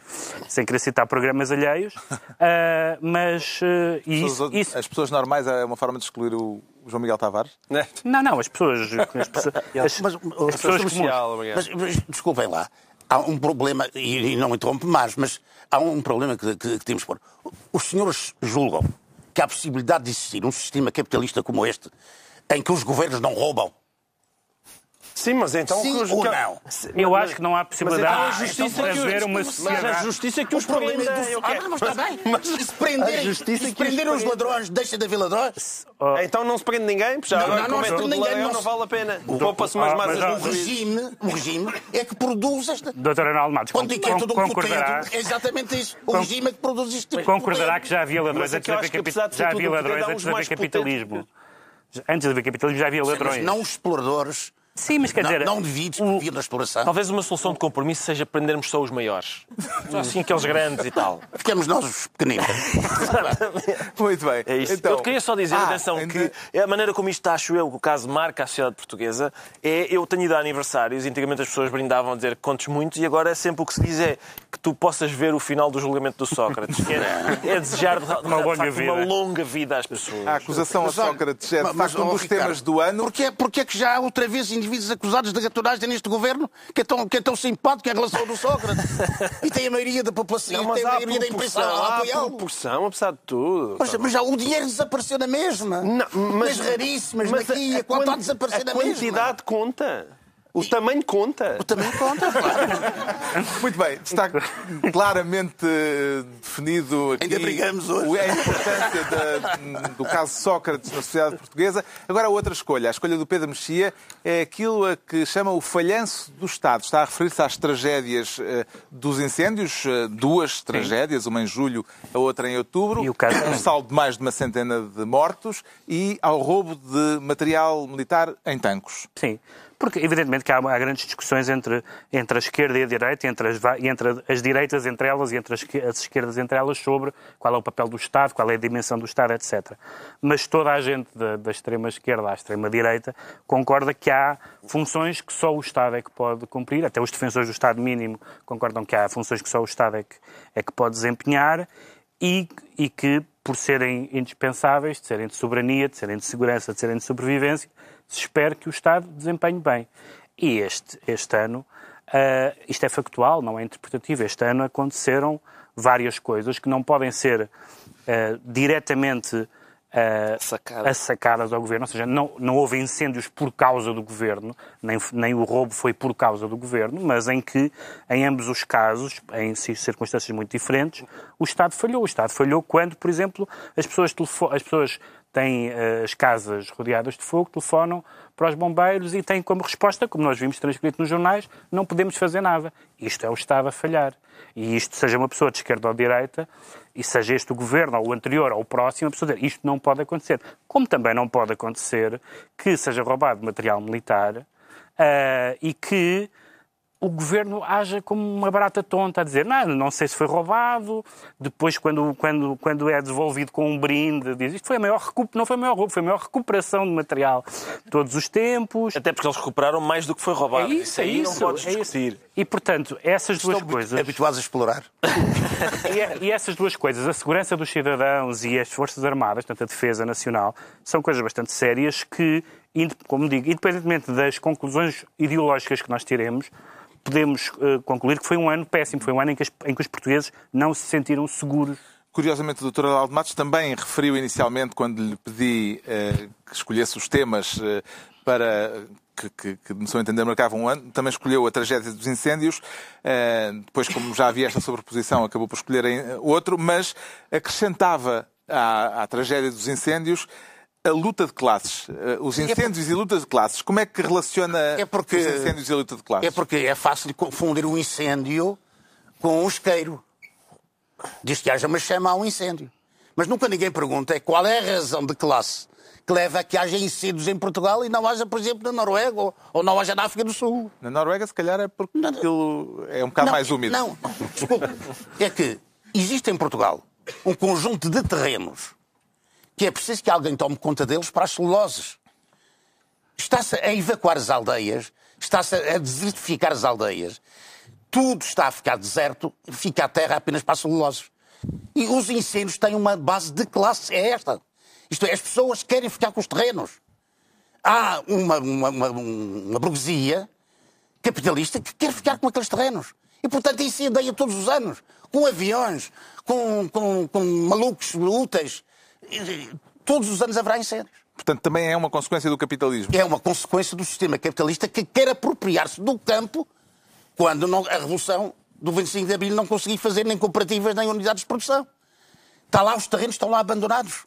sem querer citar programas alheios, ah, mas ah, e As pessoas- isso- As pessoas normais é uma forma de excluir o João Miguel Tavares? Né? Não, não, as pessoas... As, pessoas- as- Mas, as pessoas comuns. Social, obrigado. Mas, mas, desculpem lá, há um problema, e, e não interrompe mais, mas há um problema que, que- que temos que pôr. Os senhores julgam que há possibilidade de existir um sistema capitalista como este, em que os governos não roubam? Sim, mas então... Sim que os- ou que- não? Eu acho que não há possibilidade então de justiça que fazer os- uma mas a sociedade... justiça que os eu Ah, mas está bem. Mas- se prenderem, se que os prenderem os prende. ladrões, deixa de haver ladrões? Então não se prende ninguém, já Não, não, não é prende ninguém, leão, não vale a pena. Poupa-se umas Ah, mas no O regime, o regime é que produz esta... Doutor Arnaldo Matos, Quando é concordará, é exatamente isso. O regime é que produz isto. concordará que já havia ladrões Mas é antes de haver, de já havia ladrões antes de haver mais capitalismo. Antes de haver capitalismo já havia Mas ladrões. não os exploradores, Sim, mas quer não, dizer... não que o- na exploração. Talvez uma solução de compromisso seja prendermos só os maiores. Só assim aqueles grandes e tal. Ficamos nós os pequeninos. Muito bem. É isso. Então, eu queria só dizer, ah, atenção, ainda- que a maneira como isto acho eu, que o caso marca a sociedade portuguesa, é eu tenho ido a aniversários, e antigamente as pessoas brindavam a dizer contos muitos, e agora é sempre o que se diz é que tu possas ver o final do julgamento do Sócrates, que é, é desejar de, Uma de longa facto, uma vida. longa vida às pessoas. A acusação a Mas Sócrates é de mas, facto um ó, dos Ricardo, temas do ano. Porquê, porquê é que já outra vez indivíduos acusados de gatunagem neste governo que é tão, que é tão simpático em relação ao do Sócrates? E tem a maioria da população, Não, mas tem a maioria da imprensa a apoiá-lo. proporção, apesar de tudo. Mas, mas já o dinheiro desapareceu na mesma. Não, mas, raríssimas, mas daqui, a, quanto a desaparecer a na mesma. quantidade conta. O tamanho conta. O tamanho conta, claro. Muito bem, está claramente eh, definido aqui Ainda brigamos hoje. a importância da- do caso Sócrates na sociedade portuguesa. Agora, a outra escolha, a escolha do Pedro Mexia, é aquilo a que chama o falhanço do Estado. Está a referir-se às tragédias eh, dos incêndios, eh, duas tragédias, uma em julho, a outra em outubro, E o caso- um saldo de mais de uma centena de mortos e ao roubo de material militar em tancos. Sim, porque evidentemente que há, há grandes discussões entre, entre a esquerda e a direita, entre as, entre as direitas entre elas e entre as, as esquerdas entre elas, sobre qual é o papel do Estado, qual é a dimensão do Estado, etc. Mas toda a gente da, da extrema esquerda à extrema direita concorda que há funções que só o Estado é que pode cumprir, até os defensores do Estado mínimo concordam que há funções que só o Estado é que, é que pode desempenhar e, e que, por serem indispensáveis, de serem de soberania, de serem de segurança, de serem de sobrevivência, se espera que o Estado desempenhe bem. E este, este ano, ah, isto é factual, não é interpretativo, este ano aconteceram várias coisas que não podem ser ah, diretamente ah, Sacadas. sacadas ao governo, ou seja, não, não houve incêndios por causa do governo, nem, nem o roubo foi por causa do governo, mas em que, em ambos os casos, em ci- circunstâncias muito diferentes, o Estado falhou. O Estado falhou quando, por exemplo, as pessoas, as pessoas têm eh, as casas rodeadas de fogo, telefonam para os bombeiros e têm como resposta, como nós vimos transcrito nos jornais, não podemos fazer nada. Isto é o Estado a falhar. E isto, seja uma pessoa de esquerda ou de direita, e seja este o governo, ou o anterior, ou o próximo, a pessoa dizer isto não pode acontecer. Como também não pode acontecer que seja roubado material militar ah, e que o governo haja como uma barata tonta a dizer não, não sei se foi roubado, depois quando, quando, quando é devolvido com um brinde, diz isto foi a maior recup... não foi a maior roubo, foi a maior recuperação de material de todos os tempos. Até porque eles recuperaram mais do que foi roubado. É isso, é aí isso. não podes é isso. E, portanto, essas duas coisas... habituados a explorar. E, e essas duas coisas, a segurança dos cidadãos e as Forças Armadas, portanto a defesa nacional, são coisas bastante sérias que, como digo, independentemente das conclusões ideológicas que nós tiremos, podemos eh, concluir que foi um ano péssimo, foi um ano em que, as- em que os portugueses não se sentiram seguros. Curiosamente, o Dr. Adaldo Matos também referiu inicialmente, quando lhe pedi eh, que escolhesse os temas eh, para que, que, que, no seu entender, marcavam um ano, também escolheu a tragédia dos incêndios. Eh, depois, como já havia esta sobreposição, acabou por escolher outro, mas acrescentava à, à tragédia dos incêndios a luta de classes. Eh, os incêndios e luta de classes. Como é que relaciona É porque- os incêndios e a luta de classes? É porque é fácil confundir um incêndio com um isqueiro. Diz que haja uma chama a um incêndio. Mas nunca ninguém pergunta é qual é a razão de classe que leva a que haja incêndios em Portugal e não haja, por exemplo, na Noruega ou, ou não haja na África do Sul. Na Noruega, se calhar, é porque aquilo é um bocado mais úmido. Não, desculpe. É que existe em Portugal um conjunto de terrenos que é preciso que alguém tome conta deles para as celuloses. Está-se a evacuar as aldeias, está-se a desertificar as aldeias. Tudo está a ficar deserto, fica a terra apenas para as celuloses. E os incêndios têm uma base de classe, é esta. Isto é, as pessoas querem ficar com os terrenos. Há uma, uma, uma, uma burguesia capitalista que quer ficar com aqueles terrenos. E, portanto, incendeia todos os anos, com aviões, com, com, com malucos úteis. Todos os anos haverá incêndios. Portanto, também é uma consequência do capitalismo. É uma consequência do sistema capitalista que quer apropriar-se do campo quando não- a Revolução do 25 de Abril não conseguiu fazer nem cooperativas nem unidades de produção. Está lá, os terrenos estão lá abandonados.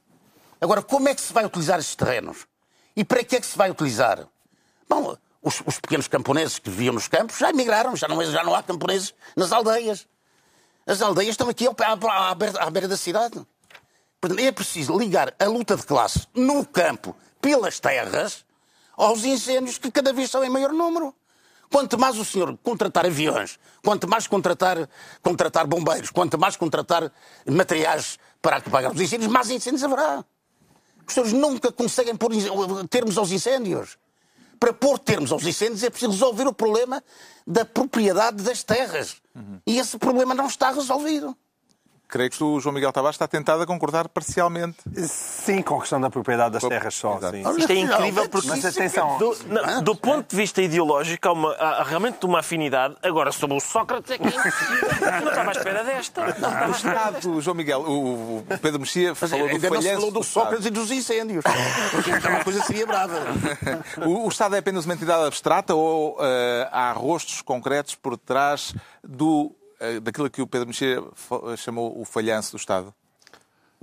Agora, como é que se vai utilizar esses terrenos? E para que é que se vai utilizar? Bom, os, os pequenos camponeses que viviam nos campos já emigraram, já não, já não há camponeses nas aldeias. As aldeias estão aqui pé- à, à beira, à beira da cidade. É preciso ligar a luta de classe no campo, pelas terras, aos incêndios que cada vez são em maior número. Quanto mais o senhor contratar aviões, quanto mais contratar, contratar bombeiros, quanto mais contratar materiais para apagar os incêndios, mais incêndios haverá. Os senhores nunca conseguem pôr termos aos incêndios. Para pôr termos aos incêndios é preciso resolver o problema da propriedade das terras. E esse problema não está resolvido. Creio que o João Miguel Tavares está tentado a concordar parcialmente. Sim, com a questão da propriedade das terras só. Sim. Isto é incrível porque. Mas atenção, Do, não, do ponto de vista ideológico, há, uma, há realmente uma afinidade. Agora, sobre o Sócrates, é que é não estava à espera desta. O Estado, João Miguel, o o Pedro Mexia falou do não falhanço falou do Sócrates e dos incêndios. Porque então uma coisa seria brava. O, o Estado é apenas uma entidade abstrata ou eh, há rostos concretos por trás do, daquilo que o Pedro Mexia chamou o falhanço do Estado?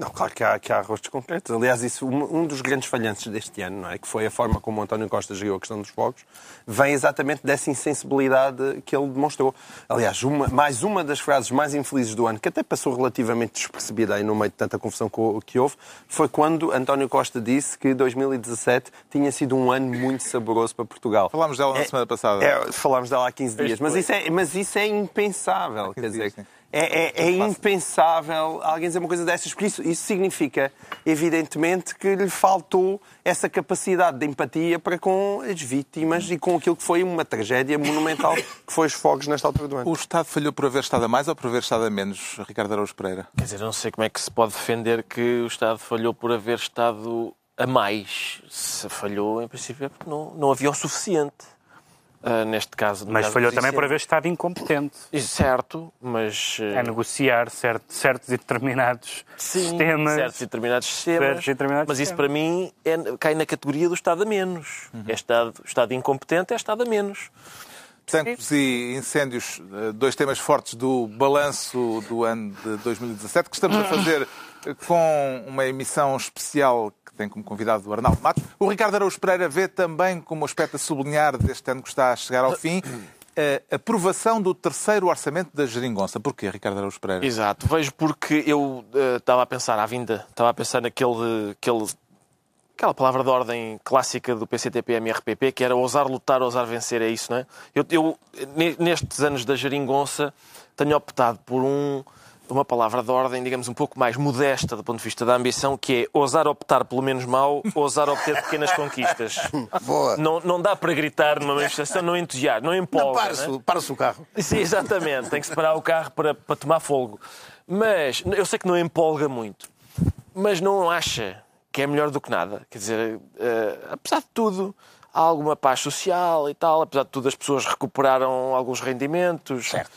Não, claro que há, que há rostos concretos. Aliás, isso, um, dos grandes falhanços deste ano, não é? que foi a forma como o António Costa geriu a questão dos fogos, vem exatamente dessa insensibilidade que ele demonstrou. Aliás, uma- mais uma das frases mais infelizes do ano, que até passou relativamente despercebida aí no meio de tanta confusão co- que houve, foi quando António Costa disse que 2017 tinha sido um ano muito saboroso para Portugal. Falámos dela na semana passada. É, falámos dela há 15 dias, mas isso é, mas isso é impensável. Quer dizer, sim. É, é- é impensável alguém dizer uma coisa dessas, porque isso, isso significa, evidentemente, que lhe faltou essa capacidade de empatia para com as vítimas e com aquilo que foi uma tragédia monumental que foi os fogos nesta altura do ano. O Estado falhou por haver estado a mais ou por haver estado a menos, Ricardo Araújo Pereira? Quer dizer, eu não sei como é que se pode defender que o Estado falhou por haver estado a mais. Se falhou, em princípio, é porque não, não havia o suficiente. Ah, neste caso. Mas caso falhou também por haver estado incompetente Isso, Certo, mas. eh, a negociar certo- certos e determinados Sim, sistemas. certos e determinados sistemas. Certos e determinados mas isso sistemas. para mim é- cai na categoria do Estado a menos. É estado, estado incompetente é Estado a menos. Tempos e incêndios, eh, dois temas fortes do balanço do ano de 2017, que estamos a fazer com uma emissão especial que tem como convidado o Arnaldo Matos. O Ricardo Araújo Pereira vê também como aspecto a sublinhar deste ano que está a chegar ao fim a aprovação do terceiro orçamento da Geringonça. Porquê, Ricardo Araújo Pereira? Exato, vejo porque eu eh, estava a pensar à vinda, estava a pensar naquele, aquele, aquela palavra de ordem clássica do PCTP-MRPP, que era ousar lutar, ousar vencer, é isso, não é? Eu, eu, ne- nestes anos da geringonça, tenho optado por um, uma palavra de ordem, digamos, um pouco mais modesta do ponto de vista da ambição, que é ousar optar pelo menos mau, ousar obter pequenas conquistas. Boa. Não, não dá para gritar numa manifestação, não entusiasma, não empolga. para-se não é? para o carro. Sim, exatamente. Tem que separar o carro para, para tomar fogo. Mas eu sei que não empolga muito. Mas não acha que é melhor do que nada. Quer dizer, eh, apesar de tudo, há alguma paz social e tal. Apesar de tudo, as pessoas recuperaram alguns rendimentos. Certo.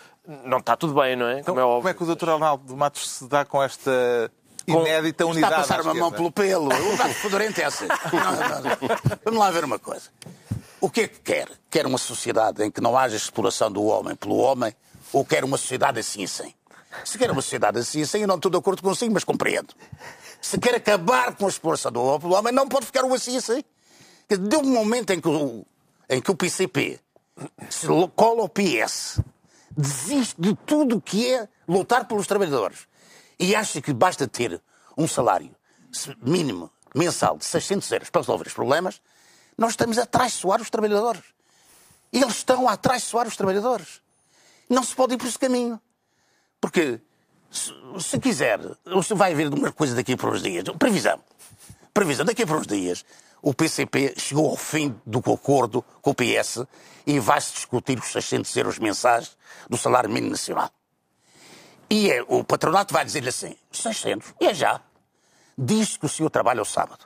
Não está tudo bem, não é? Então, Como é como óbvio. é que o Dr. Arnaldo Matos se dá com esta inédita Está unidade? a passar uma mão pelo pelo. O gato fedorento é assim. Vamos lá ver uma coisa. O que é que quer? Quer uma sociedade em que não haja exploração do homem pelo homem ou quer uma sociedade assim assim? Se quer uma sociedade assim assim, eu não estou de acordo consigo, mas compreendo. Se quer acabar com a exploração do homem pelo homem, não pode ficar um assim assim. Quer dizer, De um momento em que o, em que o PCP se cola ao PS, desiste de tudo o que é lutar pelos trabalhadores e acha que basta ter um salário mínimo mensal de 600 euros para resolver os problemas, nós estamos a traiçoar os trabalhadores. Eles estão a traiçoar os trabalhadores. Não se pode ir por esse caminho. Porque, se, se quiser, você vai ver uma coisa daqui por uns dias. Previsão. Previsão. Daqui por uns dias, o PCP chegou ao fim do acordo com o PS e vai-se discutir os 600 euros mensais do salário mínimo nacional. E é, o patronato vai dizer-lhe assim, 600, e é já. Diz que o senhor trabalha ao sábado.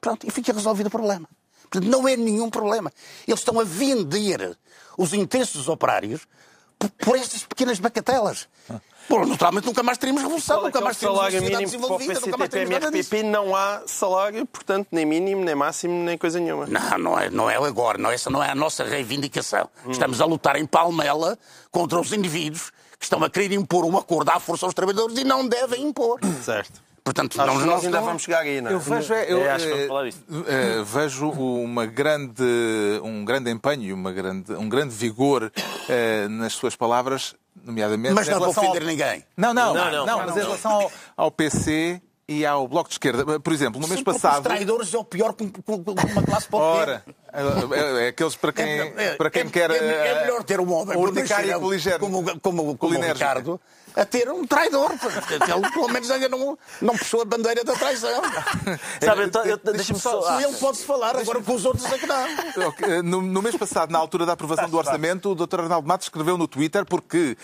Pronto, e fica resolvido o problema. Portanto, não é nenhum problema. Eles estão a vender os interesses dos operários por, por estas pequenas bacatelas. Bom, naturalmente nunca mais teremos revolução, é nunca é mais teremos uma salário sociedade mínimo para o. PCTP-MRPP não há salário, portanto, nem mínimo, nem máximo, nem coisa nenhuma. Não, não é, não é agora, não, essa não é a nossa reivindicação. Estamos a lutar em palmela contra os indivíduos que estão a querer impor um acordo à força aos trabalhadores e não devem impor. Certo. Portanto, Acho não, nós nós ainda não- vamos chegar aí, não é? Eu vejo, é, eu, É, disso. eh, vejo uma grande, um grande empenho, e uma grande, um grande vigor eh, nas suas palavras, nomeadamente. Mas não para relação ao- ofender ninguém. Não, não, Não, não, não. mas em relação ao, ao PC e ao Bloco de Esquerda. Por exemplo, no mês Sempre Os passado. traidores é o pior que um- uma classe pode ter. Ora, é, é aqueles para quem, É- para quem é- quer. é, é eh, melhor ter um homem urticária e coligério. como, como, como o. Ricardo a ter um traidor. Ele, pelo menos, ainda não, não puxou a bandeira da traição. Sabe, então, eu- deixa-me só. Com ele pode-se falar, agora com os outros é que não. Ok, No, no mês passado, na altura da aprovação do orçamento, o Dr. Arnaldo Matos escreveu no Twitter porque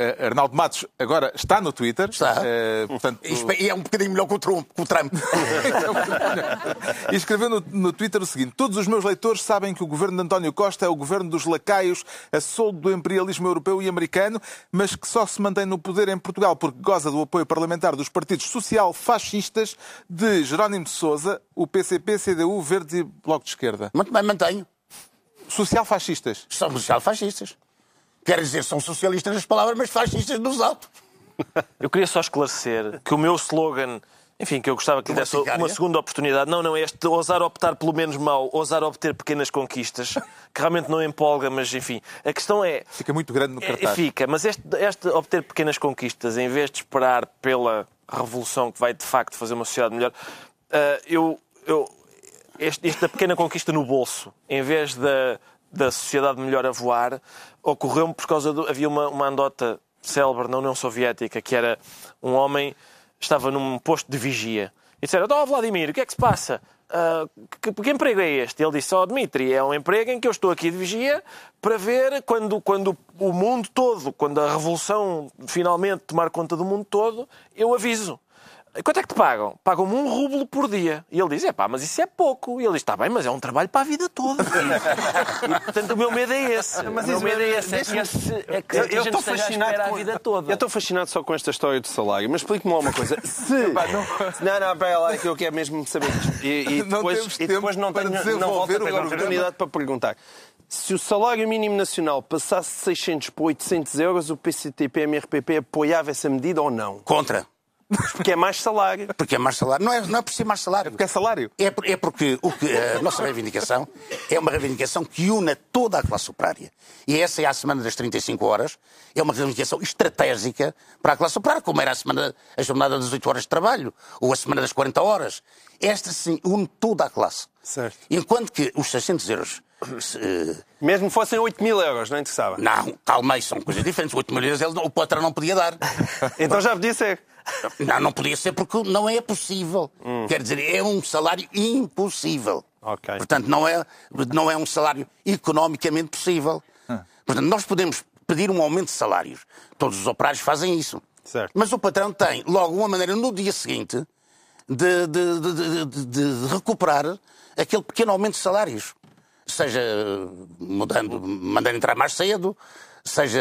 eh, Arnaldo Matos agora está no Twitter. Está. Eh, portanto, Isto é um bocadinho melhor que o Trump. Que o Trump. e escreveu no, no Twitter o seguinte: Todos os meus leitores sabem que o governo de António Costa é o governo dos lacaios, a soldo do imperialismo europeu e americano, mas que só se mantém no poder em Portugal porque goza do apoio parlamentar dos partidos social-fascistas de Jerónimo de Sousa, o PCP, CDU, Verdes e Bloco de Esquerda. Muito bem, mantenho. Social-fascistas. São social-fascistas. Quer dizer, são socialistas nas palavras, mas fascistas nos autos. Eu queria só esclarecer que o meu slogan, enfim, que eu gostava que lhe Uma desse uma segunda oportunidade, não, não, é este ousar optar pelo menos mau, ousar obter pequenas conquistas, que realmente não empolga, mas enfim. A questão é. Fica muito grande no é, cartaz. Fica, mas este, este obter pequenas conquistas, em vez de esperar pela revolução que vai de facto fazer uma sociedade melhor, ah, eu. eu este, esta pequena conquista no bolso, em vez da, da sociedade melhor a voar, ocorreu-me por causa do. Havia uma, uma andota célebre na União Soviética que era um homem estava num posto de vigia e disseram: Oh, Vladimir, o que é que se passa? Ah, que, que emprego é este? Ele disse: Oh, Dmitri, é um emprego em que eu estou aqui de vigia para ver quando, quando o mundo todo, quando a revolução finalmente tomar conta do mundo todo, eu aviso. Quanto é que te pagam? Pagam-me um rublo por dia. E ele diz, é pá, mas isso é pouco. E ele diz, está bem, mas é um trabalho para a vida toda. e, portanto, o meu medo é esse. o meu medo é esse. É esse, é que Eu- a eu gente estou fascinado espera com- a vida toda. Eu estou fascinado só com esta história do salário, mas explique-me lá uma coisa. Se. Não, não, pera lá, que eu quero mesmo saber isto. E, e Não depois, temos e depois não para tenho não volto a ter programa. oportunidade para perguntar. Se o salário mínimo nacional passasse de 600 para 800 euros, o PCTP MRPP apoiava essa medida ou não? Contra. Porque é mais salário. Porque é mais salário. Não é, não é por ser mais salário. Porque é salário. É, por- é porque o que, a nossa reivindicação é uma reivindicação que une toda a classe operária. E essa é a semana das 35 horas. É uma reivindicação estratégica para a classe operária, como era a, semana, a jornada das 8 horas de trabalho, ou a semana das 40 horas. Esta, sim, une toda a classe. Certo. Enquanto que os 600 euros... se, eh, Mesmo fossem 8 mil euros, não interessava. não, calma aí, são coisas diferentes. 8 mil euros ele- o patrão não podia dar. Então já podia ser. Não, não podia ser porque não é possível. Quer dizer, é um salário impossível. Ok. Portanto, não é, não é um salário economicamente possível. Portanto, nós podemos pedir um aumento de salários. Todos os operários fazem isso. Certo. Mas o patrão tem logo uma maneira no dia seguinte de, de- de- de- de- de recuperar aquele pequeno aumento de salários. Seja mudando, mandando entrar mais cedo, seja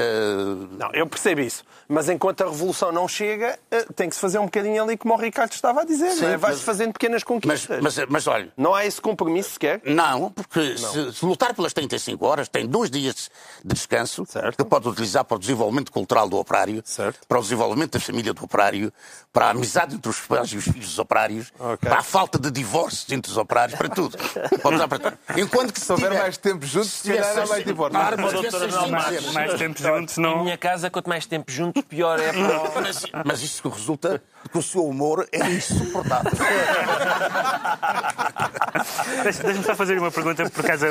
Não, eu percebo isso. Mas enquanto a revolução não chega, eh, tem que se fazer um bocadinho ali como o Ricardo estava a dizer. Sim, não é? Vai-se mas- fazendo pequenas Mas, conquistas. mas, mas olha, Não há esse compromisso sequer. não, porque Se, se lutar pelas 35 horas, tem dois dias de descanso Certo. que pode utilizar para o desenvolvimento cultural do operário, Certo. para o desenvolvimento da família do operário, para a amizade entre os pais e os filhos dos operários, para a falta de divórcios entre os operários, para tudo. Pode usar para tudo. Enquanto que se, Se houver tiver- mais tempo juntos, se tiver vai seis- divórcio. Claro, mas Arnaldo dias- Matos. Mais tempo juntos, Em não. minha casa, quanto mais tempo juntos, pior é para o... Mas, mas isso que resulta que o seu humor é insuportável. Deixa- Deixa-me só fazer uma pergunta por causa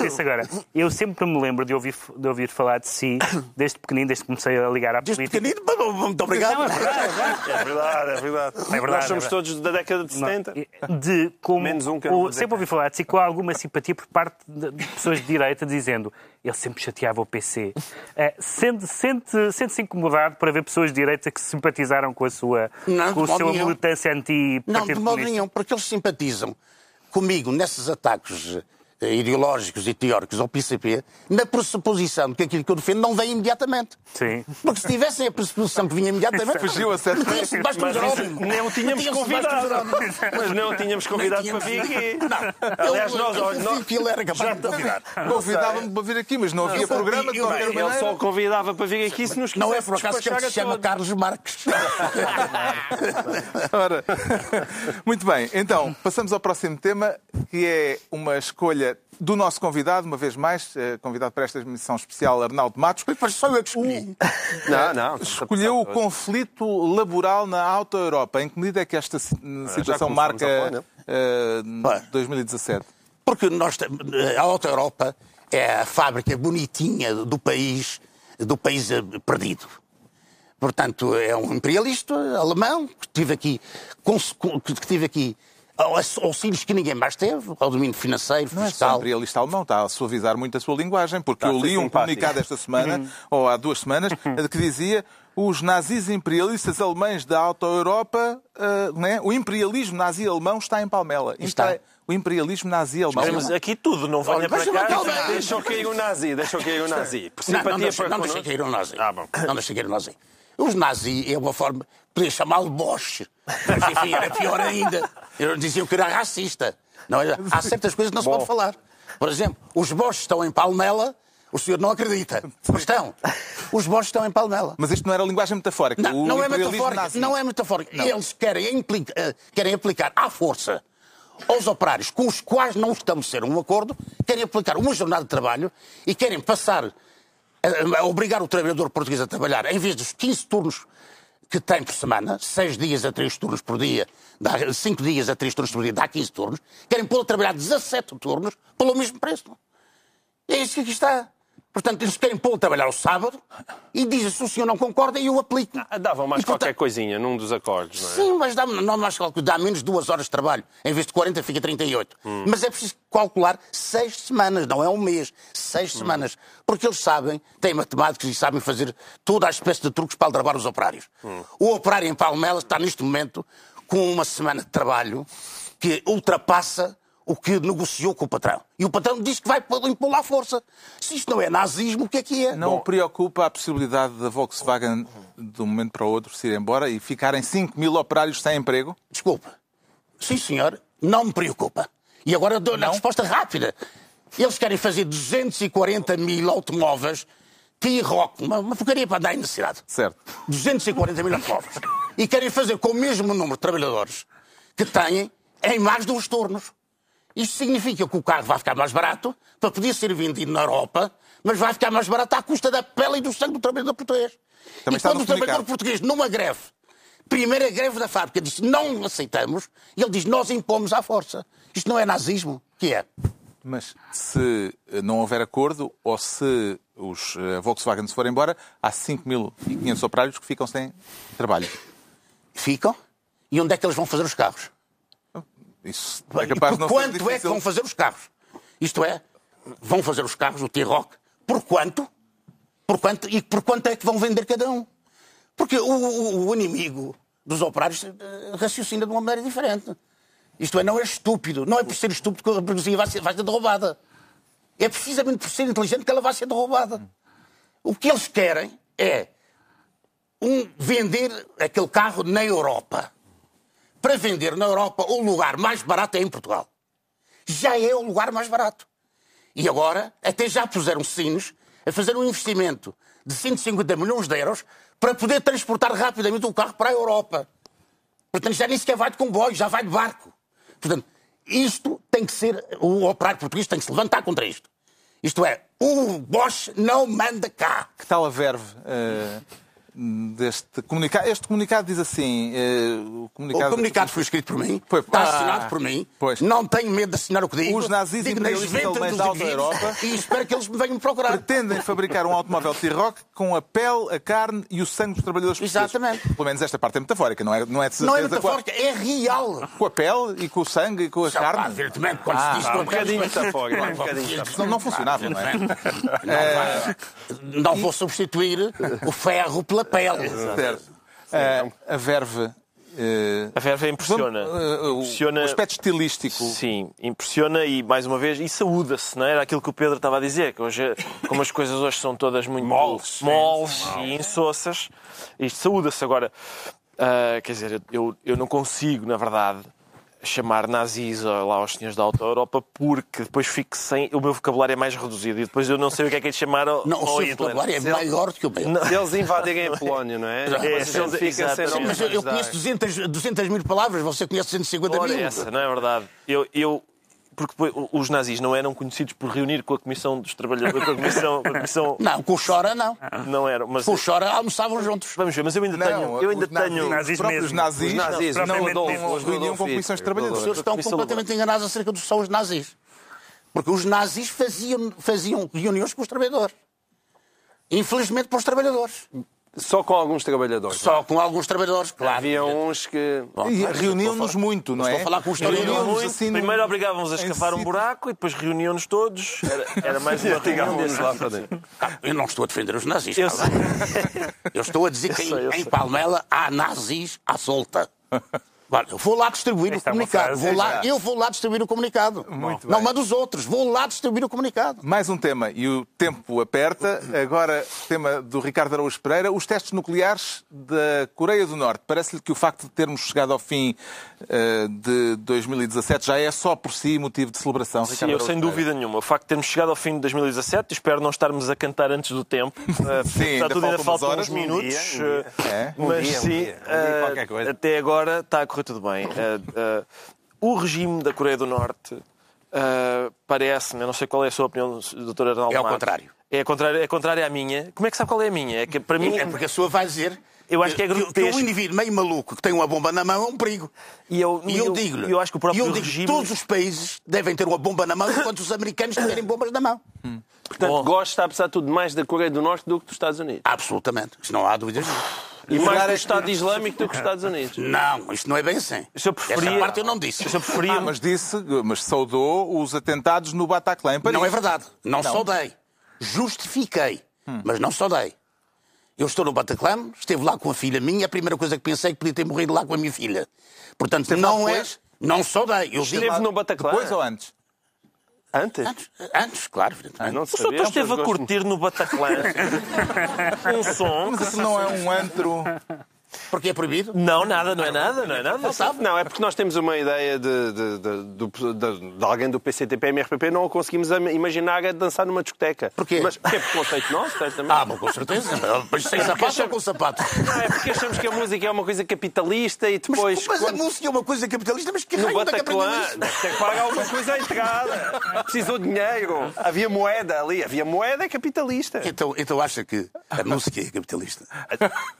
disse agora. Eu sempre me lembro de ouvir, de ouvir falar de si, desde pequenino, desde que comecei a ligar à Desde política. pequenino, muito obrigado. Não, é verdade, é verdade. É verdade, é verdade. verdade, Nós é somos verdade. todos da década de 70. de como Menos um que eu não dizer sempre ouvi falar de si com alguma simpatia por parte de pessoas de direita dizendo ele sempre chateava o PC. Eh, sente, sente, sente-se incomodado para ver pessoas de direita que simpatizaram com a sua, Não, com a sua nenhum. militância anti-partido Não, de modo comunista. nenhum, porque eles simpatizam comigo nesses ataques ideológicos e teóricos ao PCP, na pressuposição de que aquilo que eu defendo não vem imediatamente. Sim. Porque se tivessem a pressuposição que vinha imediatamente. Fugiu a sete Tinha-se debaixo do Mas Jerónimo. nem o tínhamos convidado. Mas não o tínhamos convidado para vir aqui. Não. Aliás, nós- eu nós- que ele era capaz de convidar. Convidava-me para vir aqui, mas não havia programa de qualquer eu- Ele maneira. só convidava para vir aqui se nos Não é por acaso que ele se chama. Carlos Marques. Ora, muito bem, então passamos ao próximo tema, que é uma escolha do nosso convidado, uma vez mais, eh, convidado para esta emissão especial, Arnaldo Matos. Mas só eu que escolhi. Não, não. Escolheu o conflito laboral na Auto Europa. Em que medida é que esta si- situação marca a falar, não? eh, Bem. 2017? Porque nós, a Auto Europa é a fábrica bonitinha do país, do país eh, perdido. Portanto, é um imperialista alemão que tive aqui, que tive aqui auxílios que ninguém mais teve, ao domínio financeiro, Não é só fiscal. imperialista alemão, está a suavizar muito a sua linguagem, porque Está eu li um simpático. comunicado esta semana, ou há duas semanas, que dizia os nazis imperialistas alemães da Alta Europa, ah, né? o imperialismo nazi alemão está em Palmela. Está. O imperialismo nazi alemão. Mas aqui tudo, não venha para eu não cá. calma. Deixou cair o nazi, deixou cair o nazi. Por Não, não deixa, para não deixa cair o nazi. Ah, bom. Não deixa cair o nazi. Os nazi é uma forma, podia chamá-lo Bosch, mas enfim, era pior ainda. Eles diziam que era racista. Não, era- há certas coisas que não se pode falar. Por exemplo, os Bosch estão em Palmela, o senhor não acredita. Mas estão. Os Bosch estão em Palmela. Mas isto não era linguagem metafórica. Não, não é nazi. Não é metafórico. Eles querem, implica- eh, querem aplicar à força aos operários com os quais não estabeleceram um acordo, querem aplicar uma jornada de trabalho e querem passar a, a obrigar o trabalhador português a trabalhar em vez dos 15 turnos que tem por semana, 6 dias a 3 turnos por dia, 5 dias a 3 turnos por dia, dá 15 turnos, querem pô-lo a trabalhar 17 turnos pelo mesmo preço. É isso que aqui está. Portanto, eles pô-lo a trabalhar ao sábado e dizem se o senhor não concorda, eu aplico. Ah, Davam mais E, portanto, qualquer coisinha num dos acordos, não é? Sim, mas dá, não mais calculo, dá menos duas horas de trabalho. Em vez de 40, fica 38. Mas é preciso calcular seis semanas, não é um mês. Seis semanas. Porque eles sabem, têm matemáticos e sabem fazer toda a espécie de truques para aldrabar os operários. O operário em Palmela está neste momento com uma semana de trabalho que ultrapassa o que negociou com o patrão. E o patrão diz que vai impor à força. Se isto não é nazismo, o que é que é? Não o preocupa a possibilidade da Volkswagen, de um momento para o outro, se ir embora e ficarem 5 mil operários sem emprego? Desculpa. Sim, senhor, não me preocupa. E agora eu dou a resposta rápida. Eles querem fazer 240 mil automóveis T-Rock, uma, uma porcaria para na cidade. Certo. 240 mil automóveis. E querem fazer com o mesmo número de trabalhadores que têm em mais de uns turnos. Isto significa que o carro vai ficar mais barato para poder ser vendido na Europa, mas vai ficar mais barato à custa da pele e do sangue do trabalhador português. Também e quando o trabalhador português, numa greve, primeira greve da fábrica, diz não aceitamos, e ele diz nós impomos à força. Isto não é nazismo? Que é? Mas se eh, não houver acordo ou se os eh, Volkswagen se forem embora, há 5.500 operários que ficam sem trabalho. Ficam? E onde é que eles vão fazer os carros? Isso é capaz por de não quanto é que vão fazer os carros? Isto é, vão fazer os carros, o T-Rock, por quanto? Por quanto? E por quanto é que vão vender cada um? Porque o, o- o inimigo dos operários eh, raciocina de uma maneira diferente. Isto é, não é estúpido. Não é por ser estúpido que a burguesia vai ser, vai ser derrubada. É precisamente por ser inteligente que ela vai ser derrubada. O que eles querem é um, vender aquele carro na Europa. Para vender na Europa, o lugar mais barato é em Portugal. Já é o lugar mais barato. E agora, até já puseram sinos a fazer um investimento de 150 milhões de euros para poder transportar rapidamente o carro para a Europa. Portanto, já nem sequer vai de comboio, já vai de barco. Portanto, isto tem que ser. O operário português tem que se levantar contra isto. Isto é, o Bosch não manda cá. Que tal a verve eh, deste comunicado? Este comunicado diz assim... eh, o O comunicado, comunicado foi escrito por mim, Foi- está Ah, assinado por mim, pois. não tenho medo de assinar o que digo. Os nazis digo nas ventas da Europa E espero que eles me venham procurar. pretendem fabricar um automóvel T-Rock com a pele, a carne e o sangue dos trabalhadores portugueses. Exatamente. Pelo menos esta parte é metafórica, não é, não é de certeza Não é com metafórica, é real. Com a pele e com o sangue e com a Já, carne? evidentemente, quando Ah, se diz Ah, que um bocadinho metafórico, um bocadinho metafórico. Senão não funcionava, não é? não, não vou substituir o ferro pela pele. Certo. Eh, a verve... eh, A verve impressiona. eh, o- impressiona. O aspecto estilístico. Sim, impressiona e, mais uma vez, e saúda-se, não é? Era aquilo que o Pedro estava a dizer, que hoje, como as coisas hoje são todas muito Moles. moles e insossas, isto saúda-se. Agora, ah, quer dizer, eu, eu não consigo, na verdade, chamar nazis lá aos senhores da Alta Europa porque depois fico sem... O meu vocabulário é mais reduzido e depois eu não sei o que é que é de chamar ao, Não, o ao seu Hitler. vocabulário é maior do que o meu. Se eles invadirem a Polónia, não é? É, eles- fica Mas eu, eu conheço 200, 200 mil palavras, você conhece 150 Ora, mil. essa, não é verdade? Eu, eu, porque os nazis não eram conhecidos por reunir com a Comissão dos Trabalhadores, com a Comissão, com a comissão Não, com o Chora não. não eram, mas Com o Chora almoçavam juntos. vamos ver, mas eu ainda Não, tenho, eu ainda os nazis, tenho, os Nazis próprios mesmo. nazis, Os nazis, não, os não, não ditos. reuniam com comissões de Os trabalhadores. senhores estão completamente enganados acerca do que são os nazis. Porque os nazis faziam, faziam reuniões com os trabalhadores. Infelizmente para os trabalhadores. Só com alguns trabalhadores. Só com alguns trabalhadores, claro. Havia uns que. E reuniam-nos muito, não é? Estou a falar com os trabalhadores. assim Primeiro obrigávamos a escavar um sítio. buraco e depois reuniam-nos todos. Era, era mais uma reunião desse. lá para dentro. Ah, Eu não estou a defender os nazis. Eu calma. Eu estou a dizer que sei, eu em, em. Palmela há nazis à solta. Olha, eu vou lá distribuir Esta é o uma comunicado. Vou lá, eu vou lá distribuir o comunicado. Muito não bem. mando os outros. Vou lá distribuir o comunicado. Mais um tema, e o tempo aperta. Agora, tema do Ricardo Araújo Pereira, os testes nucleares da Coreia do Norte. Parece-lhe que o facto de termos chegado ao fim eh, de 2017 já é só por si motivo de celebração, Sim, Ricardo eu sem dúvida nenhuma. O facto de termos chegado ao fim de 2017, espero não estarmos a cantar antes do tempo. Uh, Sim, ainda está tudo, ainda faltam umas faltam horas. uns Um minutos. dia, um dia. uh, É? Um Mas dia, um sim, dia. Um dia, uh, qualquer coisa. até agora está a correr tudo bem. Uh, o regime da Coreia do Norte uh, parece-me, eu não sei qual é a sua opinião, Dr. Arnaldo É ao Matos. contrário. É contrário, é contrário à minha. Como é que sabe qual é a minha? É que para mim É porque a sua vai dizer Eu acho que é que, que grotesco. um indivíduo meio maluco que tem uma bomba na mão é um perigo. E eu- e eu, eu- digo-lhe, eu acho que o próprio e eu digo, regime- todos os países devem ter uma bomba na mão enquanto os americanos tiverem bombas na mão. Portanto, Bom. gosta, apesar de tudo, mais da Coreia do Norte do que dos Estados Unidos. Absolutamente. Isso não há dúvidas. E mais do Estado Islâmico do que dos Estados Unidos. Não, isto não é bem assim. Eu preferia- Essa parte eu não disse. se eu preferia. Ah, mas disse, mas saudou os atentados no Bataclan. Não é verdade. Não, só dei. Justifiquei, mas não só dei. Eu estou no Bataclan, esteve lá com a filha minha, a primeira coisa que pensei é que podia ter morrido lá com a minha filha. Portanto, lá não é. Não só dei. Eu digo, Esteve no Bataclan. Depois ou antes? Antes? antes, antes, claro. evidentemente. Não O senhor esteve a curtir no Bataclan um som. Mas isso não é um antro. Porque é proibido. Não, nada, não é nada, não é nada. Não sabe? Não, é porque nós temos uma ideia de, de, de, do- de- de alguém do PCTP, MRPP, não conseguimos imaginar a dançar numa discoteca. Porquê? Mas que é preconceito nosso, certamente. Ah, bom, com certeza. Mas sem sapatos ou com sapatos? Não, é porque achamos que a música é uma coisa capitalista e Mas, depois. mas a quando- música é uma coisa capitalista, mas que No raio onde é Bataclan, ter que pagar alguma coisa à entrada. Precisou de dinheiro. Havia moeda ali. Havia moeda é capitalista. Então, então acha que a música é capitalista?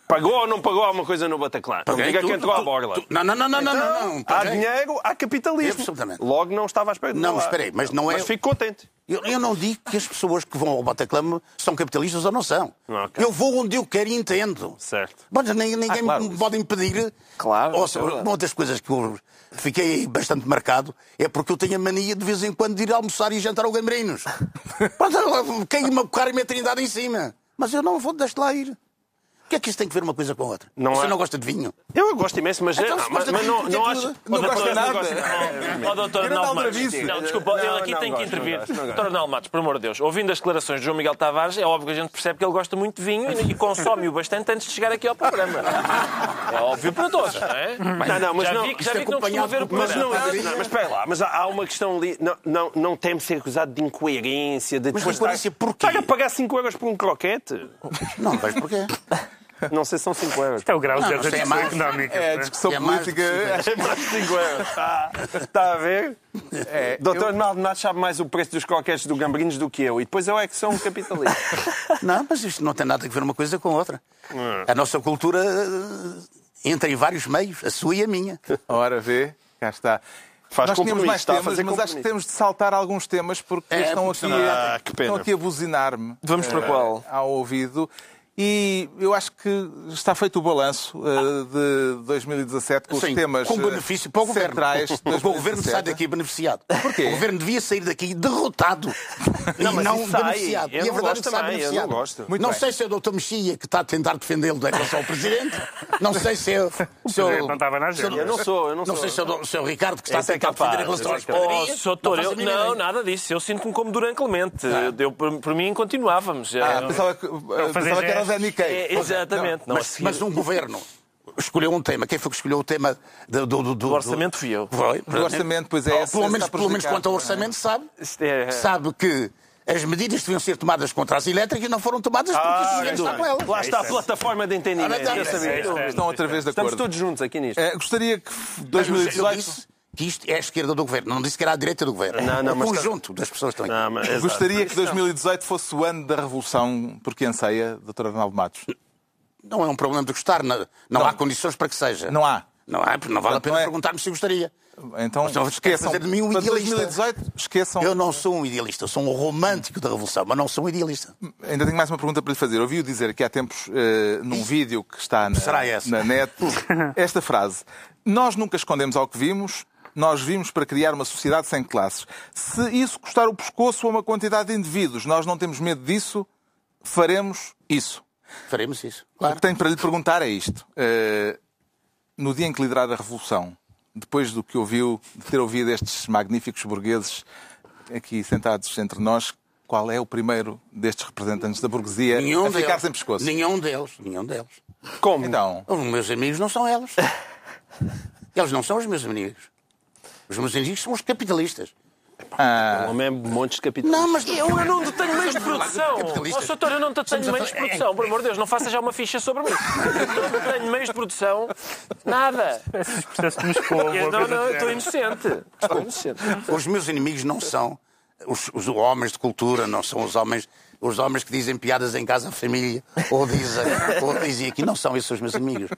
Pagou ou não pagou alguma coisa no Bataclan? Não diga Tu- que entrou à borla. Não, não, não, não, não, não, não. Há dinheiro, há capitalismo. Absolutamente. Logo não estava à espera Não, lá. mas espera aí, mas não é- Mas fico contente. Eu, não digo que as pessoas que vão ao Bataclan são capitalistas ou não são. Eu vou onde eu quero e entendo. Certo. Bom, ninguém ninguém Ah, me pode impedir. Claro, é uma das coisas que eu fiquei bastante marcado é porque eu tenho a mania de vez em quando de ir almoçar e jantar ao Gambrinhos. Quem-me a bocar e a trindade em cima. Mas eu não vou, deixe lá ir. O que é que isso tem que ver uma coisa com a outra? Não Você há- não gosta de vinho? Eu gosto imenso, mas, Então, é- se mas, mas de não, não é acho. Não gosta doutor, nada. gosto- Ó, doutor Arnaldo Matos. Não, desculpa, ele aqui não tem que gosto, intervir. gosto, gosto. Doutor Arnaldo Matos, por amor de Deus, ouvindo as declarações de João Miguel Tavares, é óbvio que a gente percebe que ele gosta muito de vinho e, consome-o bastante antes de chegar aqui ao programa. É óbvio para todos, não é? Não, não, mas já não. vi que, já isto vi que não costuma acompanhado ver o por- Mas programa. não, não, mas espera lá, mas há, há uma questão ali. Não, não, não teme ser acusado de incoerência, de Mas incoerência porquê? Estar a pagar 5 euros por um croquete? Não, vejo porquê. Não sei se são 5 euros. Isto é o grau Não, de não sei, é discussão mais. económica. É, a é? discussão É política. É mais de 5 euros. Está, está a ver? É, Doutor eu- Arnaldo Matos sabe mais o preço dos croquetes do Gambrinhos do que eu. E depois eu é que sou um capitalista. Não, mas isto não tem nada a ver uma coisa com outra. A nossa cultura eh, entra em vários meios, a sua e a minha. Ora, vê, cá está. Faz Nós tínhamos mais a temas, fazer mas acho que temos de saltar alguns temas porque É, estão, porque aqui, Ah, estão aqui a buzinar-me. Vamos para eh, qual? Ao ouvido. E eu acho que está feito o balanço eh, de 2017 com os Sim, temas com eh, benefício para o governo. centrais. o governo 2017. sai daqui beneficiado. Porquê? O governo devia sair daqui derrotado e Não, mas não sai. beneficiado. E a não verdade é que sai beneficiado. não gosto. Muito não bem. sei se é o Dr. Mexia que está a tentar defendê-lo da relação ao Presidente. Não sei se é o. se é Presidente não estava na agenda. Eu não sou, eu não Não sou. sei se é o, se é o Ricardo que está Esse a é tentar capaz, defender a relação às é Oh, padarias. Doutor, faço eu, não, nada disso. Eu sinto-me como Durão Clemente. Ah. Eu, por, por mim, continuávamos. Ah, É, pensava que, eh, pensava que era o. Zé Niquei. é, exatamente. Não, a Mas, um governo escolheu um tema. Quem foi que escolheu o tema do, do, do, do- O orçamento fui eu. Foi. Do orçamento, pois é. Pelo, menos, pelo menos quanto ao orçamento, sabe, é- sabe que as medidas deviam ser tomadas contra as elétricas não foram tomadas porque Ah, governo está com elas. Lá está a plataforma de entendimento. Ah, sabia. Isso é- Estão outra vez de Estamos acordo. todos juntos aqui nisto. Gostaria que Mas eu 2018 disse que isto é a esquerda do governo, não disse que era a direita do governo. Não, não, o mas- conjunto das pessoas estão aqui. Não, mas-. Gostaria que 2018 fosse o ano da revolução porque anseia, Dr. Arnaldo Matos. Não é um problema de gostar, não, não há condições para que seja. Não há. Não há, porque não vale a pena é- perguntar-me se gostaria. Então, Mas não esqueçam. fazer de mim um para idealista. 2018, esqueçam. Eu não sou um idealista, eu sou um romântico da Revolução, mas não sou um idealista. Ainda tenho mais uma pergunta para lhe fazer. Ouvi-o dizer que há tempos, eh, num vídeo que está na, Será essa? na net, esta frase. Nós nunca escondemos ao que vimos, nós vimos para criar uma sociedade sem classes. Se isso custar o pescoço a uma quantidade de indivíduos, nós não temos medo disso, faremos isso. Faremos isso. O Claro. que tenho para lhe perguntar é isto. Eh, no dia em que liderar a Revolução, depois do que ouviu, de ter ouvido estes magníficos burgueses aqui sentados entre nós, qual é o primeiro destes representantes da burguesia Nenhum a ficar deles. sem pescoço? Nenhum deles. Nenhum deles. Como? Então, Os meus amigos não são eles. Eles não são os meus amigos. Os meus amigos são os capitalistas. ah, O homem é montes de capitalistas. Não, mas Eu, não detenho meios de produção. Ó, doutor, eu não detenho a meios de produção. Por amor de Deus, não faça já uma ficha sobre mim. Eu não detenho meios de produção. Nada. Esses processos de Moscou. Eu, não, não, estou inocente. Estou inocente. os meus inimigos não são os, os homens de cultura, não são os homens, os homens que dizem piadas em casa à família, ou dizem, ou dizem aqui, não são esses os meus amigos.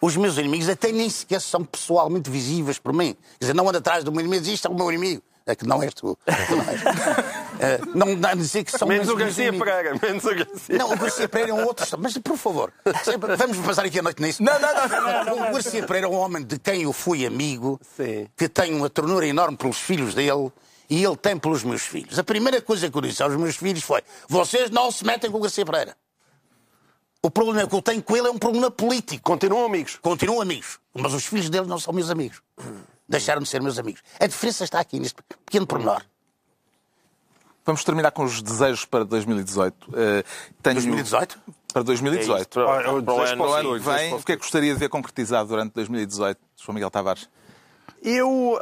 Os meus inimigos até nem sequer são pessoalmente visíveis por mim. Quer dizer, não anda atrás do meu inimigo diz, isto é o meu inimigo. É que não és tu. Não, és. Eh, não dá a dizer que são Menos os o Garcia. Pereira. Menos o Garcia. Não, o Garcia Pereira é um outro. Mas, por favor, vamos passar aqui a noite nisso. Não, não, não, não, O Garcia Pereira é um homem de quem eu fui amigo, Sim. que tem uma ternura enorme pelos filhos dele e ele tem pelos meus filhos. A primeira coisa que eu disse aos meus filhos foi: vocês não se metem com o Garcia Pereira. O problema que eu tenho com ele é um problema político. Continuam amigos. Continuam amigos, mas os filhos dele não são meus amigos. Deixaram de ser meus amigos. A diferença está aqui, neste pequeno pormenor. vamos terminar com os desejos para 2018. Eh, tenho- 2018? Para 2018. Para, Olha, o para o ano, Para o para ano que vem, o que é que gostaria de ver concretizado durante 2018, João Miguel Tavares? Eu,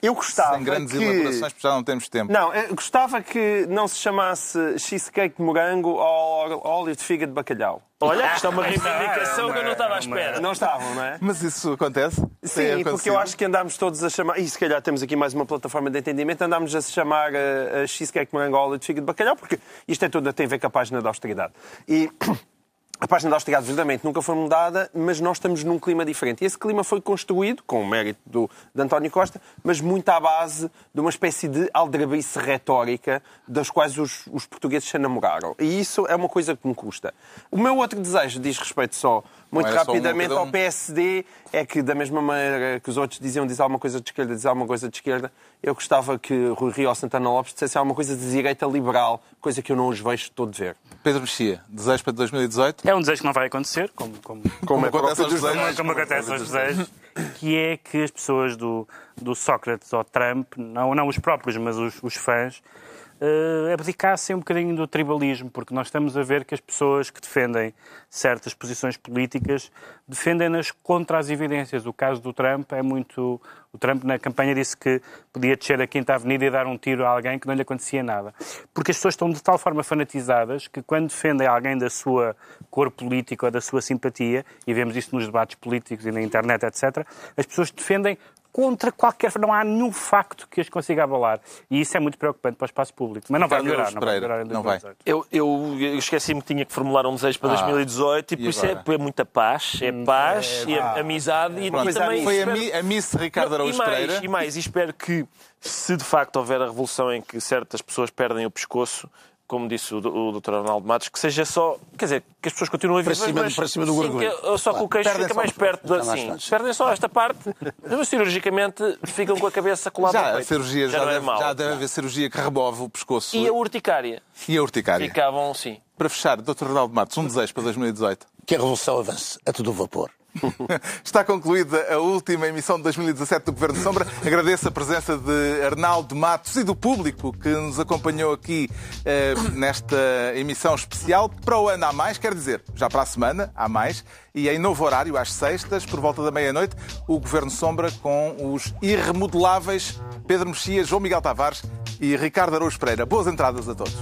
eu gostava Sem grandes que... elaborações, porque já não temos tempo. Não, gostava que não se chamasse cheesecake de morango ou óleo de figa de bacalhau. Olha, isto é uma reivindicação que eu não estava à espera. Não estavam, não é? Mas isso acontece? Sim, porque eu acho que andámos todos a chamar, e se calhar temos aqui mais uma plataforma de entendimento, andámos a se chamar a, a cheesecake morango ao óleo de figa de bacalhau, porque isto é tudo tem a ver com a página da austeridade. E a página da austeridade, verdadeiramente, nunca foi mudada, mas nós estamos num clima diferente. E esse clima foi construído, com o mérito do, de António Costa, mas muito à base de uma espécie de aldrabice retórica das quais os, os portugueses se enamoraram. E isso é uma coisa que me custa. O meu outro desejo diz respeito só, muito um, rapidamente, cada um. ao PSD é que, da mesma maneira que os outros diziam dizer alguma coisa de esquerda, dizer alguma coisa de esquerda, eu gostava que Rui Rio ou Santana Lopes dissessem alguma coisa de direita liberal, coisa que eu não os vejo todo ver. Pedro Mexia, desejos para 2018? É um desejo que não vai acontecer, como, como, Como é acontece aos desejos. como acontece aos desejos, que é que as pessoas do, do Sócrates ou Trump, não, não os próprios, mas os, os fãs, eh, abdicassem um bocadinho do tribalismo, porque nós estamos a ver que as pessoas que defendem certas posições políticas defendem-nas contra as evidências. O caso do Trump é muito. O Trump na campanha disse que podia descer a Quinta Avenida e dar um tiro a alguém que não lhe acontecia nada. Porque as pessoas estão de tal forma fanatizadas que quando defendem alguém da sua cor política ou da sua simpatia, e vemos isso nos debates políticos e na internet, etc., as pessoas defendem contra qualquer. Não há nenhum facto que as consiga abalar. E isso é muito preocupante para o espaço público. Mas não vai melhorar. Não vai melhorar em não vai. 2018. Eu, eu, eu esqueci-me que tinha que formular um desejo para Ah, 2018 e e por isso é, agora? é muita paz, é paz e a- amizade e, Pronto, e também foi a, espero- a Miss Ricardo Araújo e mais, Pereira. E mais, e espero que, se de facto houver a revolução em que certas pessoas perdem o pescoço, como disse o, o Dr. Arnaldo Matos, que seja só. Quer dizer, que as pessoas continuem Para vivas, cima do- mas, para cima do gorgulho. que- Só que o queixo fica mais perto da. Sim, perdem só esta parte, mas cirurgicamente ficam com a cabeça colada Já, a cirurgia, já, não é deve, mau. já deve haver cirurgia que remove o pescoço E a urticária. e a urticária. Ficavam, sim. Para fechar, Dr. Arnaldo Matos, um desejo para 2018. Que a revolução avance a todo vapor. Está concluída a última emissão de 2017 do Governo de Sombra. Agradeço a presença de Arnaldo Matos e do público que nos acompanhou aqui eh, nesta emissão especial. Para o ano há mais, quer dizer, já para a semana há mais. E em novo horário, às sextas, por volta da meia-noite, o Governo Sombra com os irremodeláveis Pedro Mexia, João Miguel Tavares e Ricardo Araújo Pereira. Boas entradas a todos.